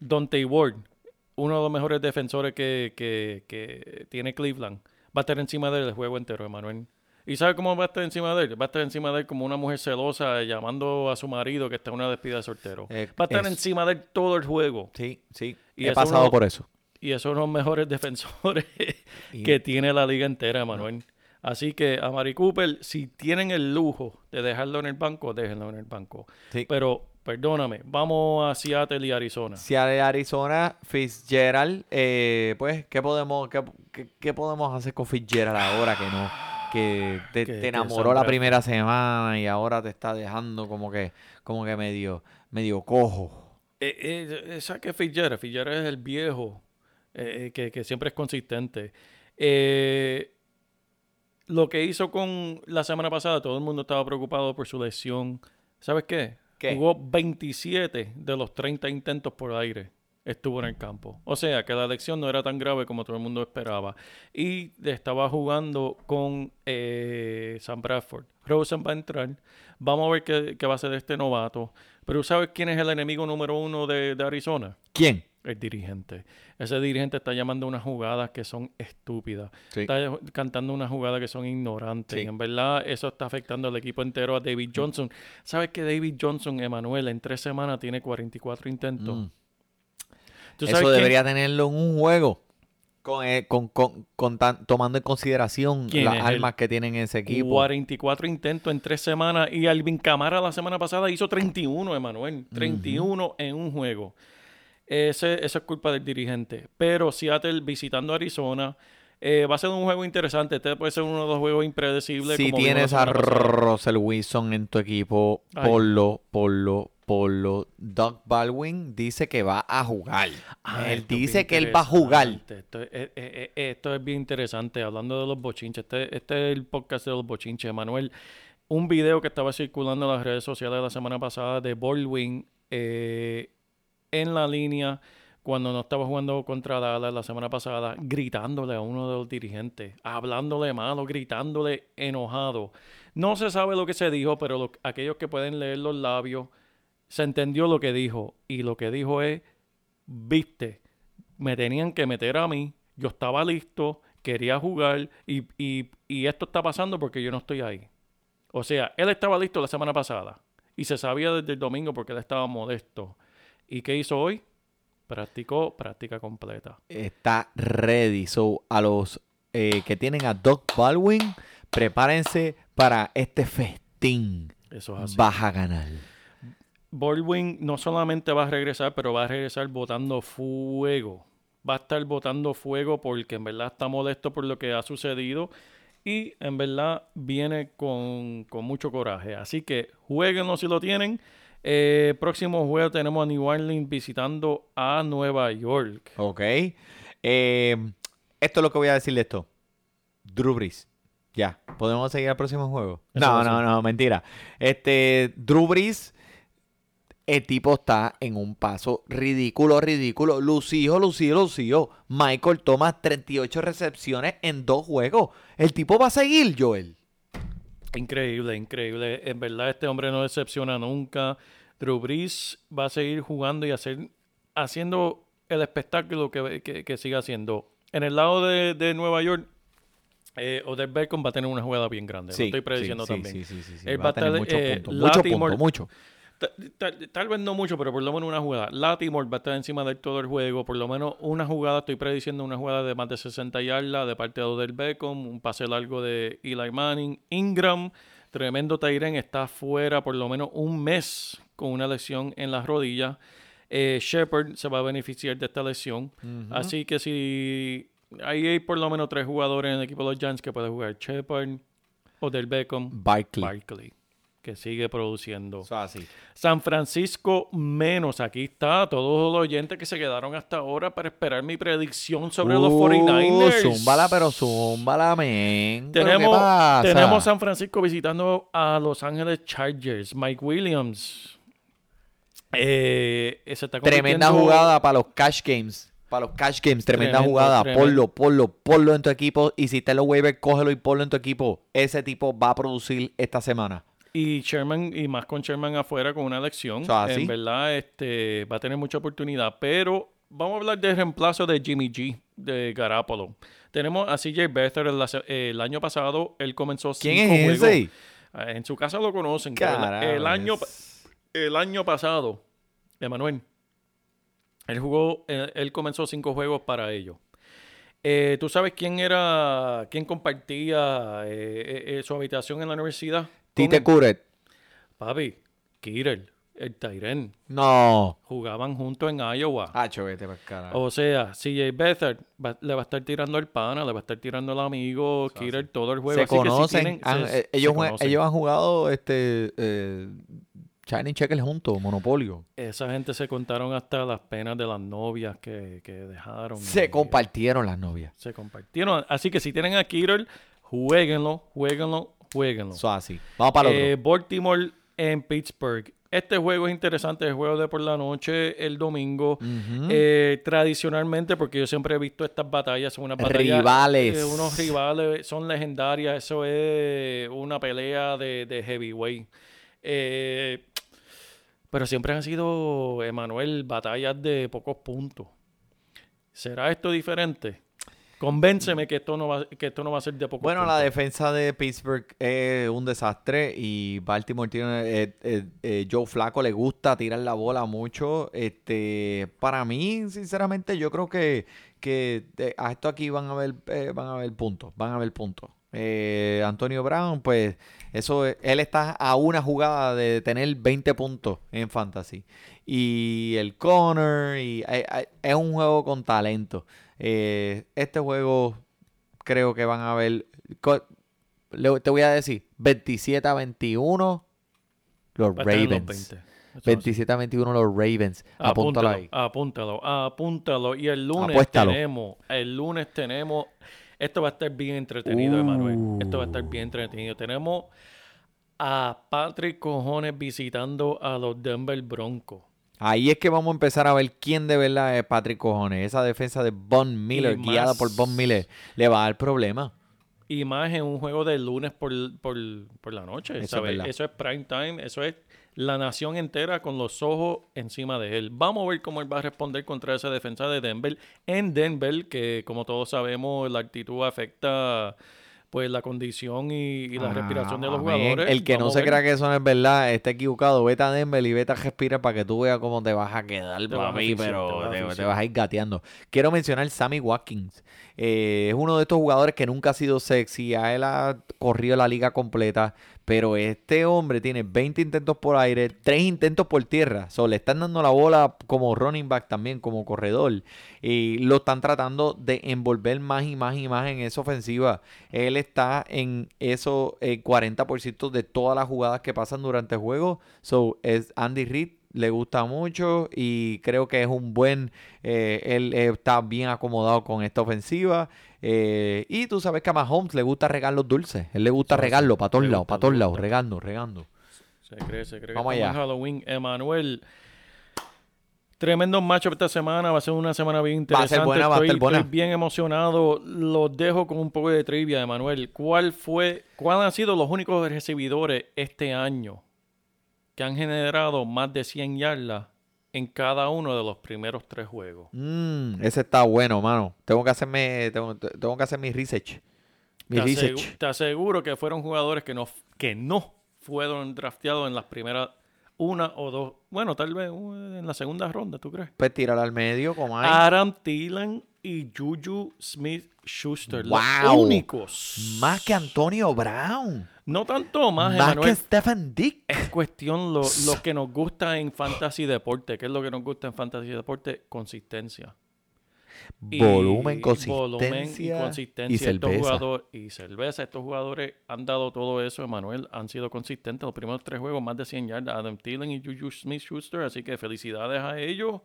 Dante Ward, uno de los mejores defensores que, que- que tiene Cleveland, va a estar encima del juego entero, Emanuel. ¿Y sabe cómo va a estar encima de él? Va a estar encima de él como una mujer celosa llamando a su marido que está en una despida de soltero. Eh, va a estar es- encima de él todo el juego. Sí, sí. Y He pasado uno- por eso. Y esos son los mejores defensores Y- que tiene la liga entera, Manuel. Así que a Mari Cooper, si tienen el lujo de dejarlo en el banco, déjenlo en el banco. Sí. Pero, perdóname, vamos a Seattle y Arizona. Si a Arizona, Fitzgerald, eh, pues, ¿qué podemos, qué, qué- qué podemos hacer con Fitzgerald ahora que no? Que te, Que- te que enamoró la primera semana y ahora te está dejando como que, como que medio, medio cojo. Eh, eh, esa que Fitzgerald, Fitzgerald es el viejo, eh, que, que siempre es consistente. Eh, lo que hizo con la semana pasada, todo el mundo estaba preocupado por su lesión. ¿Sabes qué? ¿Qué? Jugó 27 de los 30 intentos por aire. Estuvo en el campo. O sea que la lesión no era tan grave como todo el mundo esperaba. Y estaba jugando con eh, Sam Bradford. Rosen va a entrar. Vamos a ver qué, qué va a hacer este novato. Pero ¿sabes quién es el enemigo número uno de, de Arizona? ¿Quién? El dirigente. Ese dirigente está llamando unas jugadas que son estúpidas. Sí. Está cantando unas jugadas que son ignorantes. Sí. Y en verdad, eso está afectando al equipo entero, a David Johnson. ¿Sabes que David Johnson, Emanuel, en tres semanas tiene 44 intentos? Mm. ¿Tú sabes Eso debería tenerlo en un juego. Con, eh, con- con- con tan- tomando en consideración ¿Quién las armas que tienen ese equipo. 44 intentos en tres semanas. Y Alvin Camara la semana pasada hizo 31, Emanuel. 31 en un juego. Ese, esa es culpa del dirigente. Pero Seattle visitando Arizona. eh, va a ser un juego interesante. Este puede ser uno de los juegos impredecibles. Si como tienes a. Russell Wilson en tu equipo, Ay. ponlo, ponlo, ponlo. Doug Baldwin dice que va a jugar. Ah, Él dice que él va a jugar. interesante. Esto es, eh, eh, esto es bien interesante. Hablando de los bochinches, este, este es el podcast de los bochinches, Manuel. Un video que estaba circulando en las redes sociales la semana pasada de Baldwin eh, en la línea cuando no estaba jugando contra Dallas la semana pasada, gritándole a uno de los dirigentes, hablándole malo, gritándole enojado. No se sabe lo que se dijo, pero lo- aquellos que pueden leer los labios, se entendió lo que dijo. Y lo que dijo es, viste, me tenían que meter a mí, yo estaba listo, quería jugar y, y- y esto está pasando porque yo no estoy ahí. O sea, él estaba listo la semana pasada y se sabía desde el domingo porque él estaba modesto. ¿Y qué hizo hoy? Practicó práctica completa. Está ready. So, a los eh, que tienen a Doug Baldwin, prepárense para este festín. Eso es así. Vas a ganar. Baldwin no solamente va a regresar, pero va a regresar botando fuego. Va a estar botando fuego porque en verdad está molesto por lo que ha sucedido y en verdad viene con, con mucho coraje. Así que jueguenlo si lo tienen. Eh, próximo juego tenemos a New Orleans visitando a Nueva York. Ok. Eh, esto es lo que voy a decirle esto. Drew Brees. Ya. ¿Podemos seguir al próximo juego? Eso No, no, no, mentira. Este, Drew Brees, el tipo está en un paso ridículo, ridículo. Lució, lució, lució. Michael toma 38 recepciones en dos juegos. El tipo va a seguir, Joel. Increíble, increíble. En verdad, este hombre no decepciona nunca. Drew Brees va a seguir jugando y hacer, haciendo el espectáculo que, que, que sigue haciendo. En el lado de, de Nueva York, eh, Odell Beckham va a tener una jugada bien grande. lo estoy prediciendo sí, también. Sí, sí, sí, sí. Él Va a tener estar, muchos eh, puntos. Muchos Latimore- puntos, mucho. Ta- Tal, tal vez no mucho, pero por lo menos una jugada. Latimore va a estar encima de todo el juego. Por lo menos una jugada, estoy prediciendo una jugada de más de 60 yardas de parte de Odell Beckham. Un pase largo de Eli Manning. Ingram, tremendo Tyren, está fuera por lo menos un mes con una lesión en las rodillas. Eh, Shepard se va a beneficiar de esta lesión. Así que si ahí hay por lo menos tres jugadores en el equipo de los Giants que pueden jugar. Shepard, Odell Beckham, Barkley. Barkley, que sigue produciendo. Así. San Francisco menos. Aquí está todos los oyentes que se quedaron hasta ahora para esperar mi predicción sobre los Uh, 49ers. Zúmbala, pero zúmbala, men. ¿Pero qué Tenemos, tenemos San Francisco visitando a Los Ángeles Chargers. Mike Williams. Eh, se está Tremenda jugada para los cash games. Para los cash games, tremenda Tremendo, jugada. tremendo. Ponlo, ponlo, ponlo en tu equipo. Y si te lo waiver, cógelo y ponlo en tu equipo. Ese tipo va a producir esta semana. Y Sherman, y más con Sherman afuera con una elección. En verdad, este, va a tener mucha oportunidad. Pero vamos a hablar del reemplazo de Jimmy G, de Garapolo. Tenemos a CJ Beathard el, el año pasado. Él comenzó ¿Quién cinco es juegos. ese? Ah, En su casa lo conocen. el- Caramba. el, año, el año pasado, Emanuel, él jugó, él, él comenzó cinco juegos para ellos. Eh, ¿Tú sabes quién era, quién compartía eh, eh, su habitación en la universidad? Tite? Curet. Papi, Kirill, el Tyren. No. Jugaban juntos en Iowa. Hacho, vete pa'l carajo. O sea, CJ Beathard va- le va a estar tirando al pana, le va a estar tirando al amigo, Kirill, todo el juego. se Así que si conocen. tienen- han- se- eh, se ellos, jue- conocen. ellos han jugado este eh, Shining Checker juntos, Monopolio. Esa gente se contaron hasta las penas de las novias que, que dejaron. Se compartieron las novias. Se compartieron. Así que si tienen a Kirill, jueguenlo, jueguenlo, jueguenlo. Eso así. Vamos para Eh, otro. Baltimore en Pittsburgh. Este juego es interesante, el juego de por la noche, el domingo. Eh, tradicionalmente, porque yo siempre he visto estas batallas, son unas batallas. Rivales. eh, unos rivales, son legendarias. Eso es una pelea de, de heavyweight. Eh, pero siempre han sido, Emanuel, batallas de pocos puntos. ¿Será esto diferente? Convénceme que esto no va, que esto no va a ser de pocos Bueno, la defensa de Pittsburgh es un desastre y Baltimore tiene eh, eh, eh, Joe Flaco le gusta tirar la bola mucho. Este, para mí, sinceramente, yo creo que, que a esto aquí van a ver van a ver puntos, van a ver puntos. Antonio Brown, pues eso es- él está a una jugada de tener 20 puntos en fantasy. Y el corner y es un juego con talento. Eh, este juego creo que van a ver. Te voy a decir: 27 a 21, los los Ravens. 20. Eso así. 27 a 21, los Ravens. Apúntalo ahí. Apúntalo, apúntalo. Y el lunes Apuéstalo. tenemos, el lunes tenemos, esto va a estar bien entretenido, Emanuel. Esto va a estar bien entretenido. Tenemos a Patrick Cojones visitando a los Denver Broncos. Ahí es que vamos a empezar a ver quién de verdad es Patrick Cojones. Esa defensa de Von Miller, guiada por Von Miller, le va a dar problema. Y más en un juego del lunes por, por, por la noche. Eso es. Eso es prime time. Eso es la nación entera con los ojos encima de él. Vamos a ver cómo él va a responder contra esa defensa de Denver. En Denver, que como todos sabemos, la actitud afecta pues la condición y, y la respiración de los Amén. jugadores. El que no se crea que eso no es verdad está equivocado. Vete a Denver y vete a respirar para que tú veas cómo te vas a quedar, Te vas a papi, te pero vas te, vas a ir gateando. Quiero mencionar Sammy Watkins. Eh, es uno de estos jugadores que nunca ha sido sexy. A él ha corrido la liga completa. Pero este hombre tiene 20 intentos por aire, 3 intentos por tierra. So, le están dando la bola como running back también, como corredor. Y lo están tratando de envolver más y más y más en esa ofensiva. Él está en eso eh, 40% de todas las jugadas que pasan durante el juego. So, es Andy Reid le gusta mucho y creo que es un buen, eh, él eh, está bien acomodado con esta ofensiva. eh, y tú sabes que a Mahomes le gusta regar los dulces. Él le gusta Sí, regarlo sí. para todos lados, para todos lados, regando, regando. Se cree, se cree. Vamos allá. en Halloween. Emanuel. Tremendo matchup esta semana. Va a ser una semana bien Va a ser interesante. buena, va a estoy, estar buena. estoy bien emocionado. Los dejo con un poco de trivia, Emanuel. ¿Cuál fue, cuáles han sido los únicos recibidores este año que han generado más de 100 yardas en cada uno de los primeros tres juegos? Mm, ese está bueno, mano. Tengo que hacerme, tengo, tengo que hacer mi research. Mi Te, research. te aseguro que fueron jugadores que no, que no fueron drafteados en las primeras una o dos. Bueno, tal vez en la segunda ronda, ¿tú crees? Pues tirar al medio, como hay. Adam Thielen y Juju Smith Schuster. Los Wow. únicos. Más que Antonio Brown. No tanto más, Más que Emanuel. Stephen Dick. Es cuestión lo, lo que nos gusta en fantasy deporte. ¿Qué es lo que nos gusta en fantasy deporte? Consistencia. Y Volumen, volumen y consistencia consistencia. y Estos cerveza. jugadores, y cerveza. Estos jugadores han dado todo eso, Emanuel. Han sido consistentes. Los primeros tres juegos, más de 100 yardas. Adam Thielen y Juju Smith-Schuster. Así que felicidades a ellos.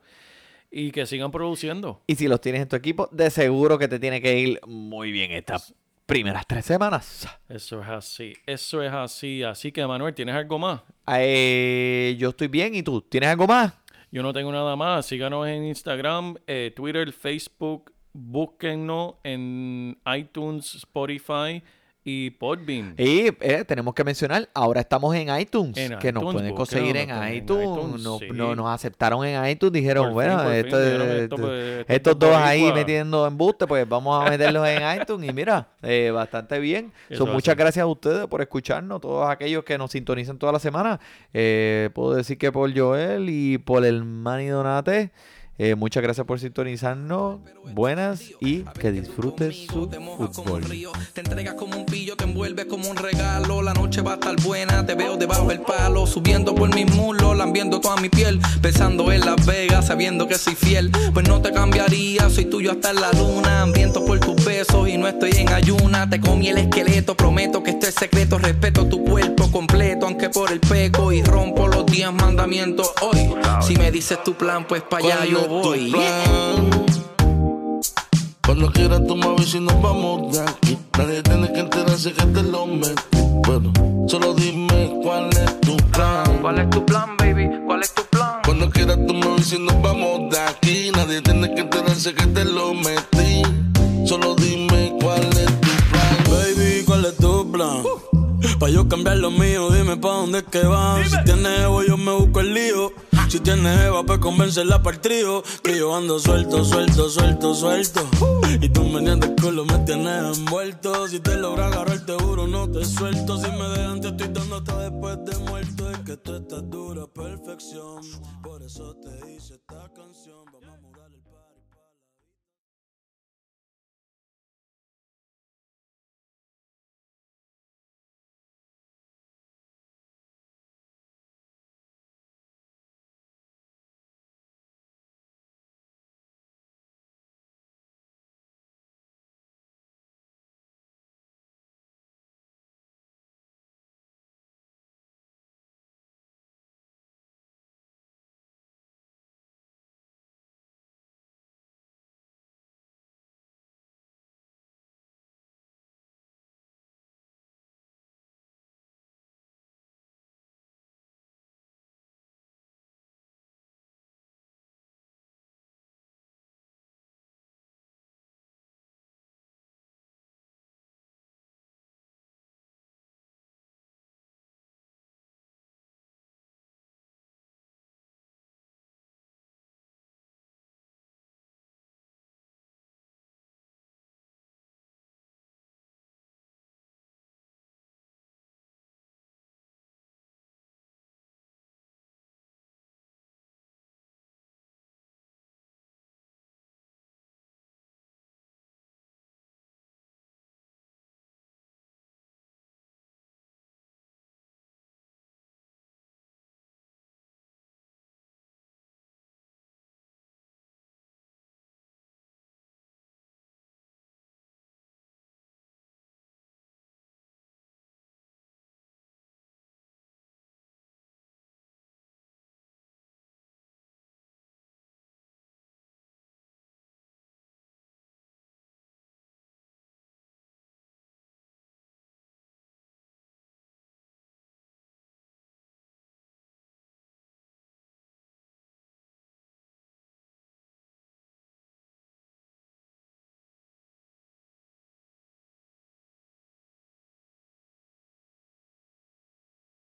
Y que sigan produciendo. Y si los tienes en tu equipo, de seguro que te tiene que ir muy bien estas primeras tres semanas. Eso es así. Eso es así. Así que, Emanuel, ¿tienes algo más? Eh, yo estoy bien, ¿y tú? ¿Tienes algo más? Yo no tengo nada más. Síganos en Instagram, eh, Twitter, Facebook. Búsquennos en iTunes, Spotify y Podbean. Y eh, tenemos que mencionar, ahora estamos en iTunes, En que nos pueden conseguir en en iTunes. iTunes, Nos, sí. no- nos aceptaron en iTunes, dijeron, Por bueno, fin, dijeron, esto- pues, estos dos ahí boricuas. metiendo embuste, pues vamos a meterlos en iTunes y mira, eh, bastante bien. Eso So, muchas gracias a ustedes por escucharnos, todos aquellos que nos sintonizan toda la semana. Eh, puedo decir que por Joel y por el Manny Donate. Eh, muchas gracias por sintonizarnos. Buenas y que disfrutes su fútbol. te entregas como un pillo, te envuelves como un regalo. La noche va a estar buena, te veo debajo del palo, subiendo por mis muslos, lambiendo toda mi piel, pensando en Las Vegas, sabiendo que soy fiel. Pues no te cambiaría, soy tuyo hasta en la luna, hambriento por tus besos y no estoy en ayuna. Te comí el esqueleto, prometo que este es secreto, respeto tu cuerpo completo, aunque por el peco y rompo los diez mandamientos hoy. Si me dices tu plan, pues para allá ¿Cuál yo voy. plan? Cuando quieras tú me avisas y nos vamos de aquí. Nadie tiene que enterarse que te lo metí. Bueno, solo dime cuál es tu plan. ¿Cuál es tu plan, baby? ¿Cuál es tu plan? Cuando quieras tú me avisas y nos vamos de aquí. Nadie tiene que enterarse que te lo metí. Solo dime cuál es tu plan. Baby, ¿cuál es tu plan? Pa' yo cambiar lo mío, dime pa' dónde es que van. Si tienes Evo, yo me busco el lío. Si tienes Eva, pues convencerla para el trío. Que yo ando suelto, suelto, suelto, suelto. Y tú me el culo, me tienes envuelto. Si te logra agarrar, te juro, no te suelto. Si me dejan, te estoy dando hasta después de muerto. Es que tú estás dura, perfección. Por eso te hice esta canción.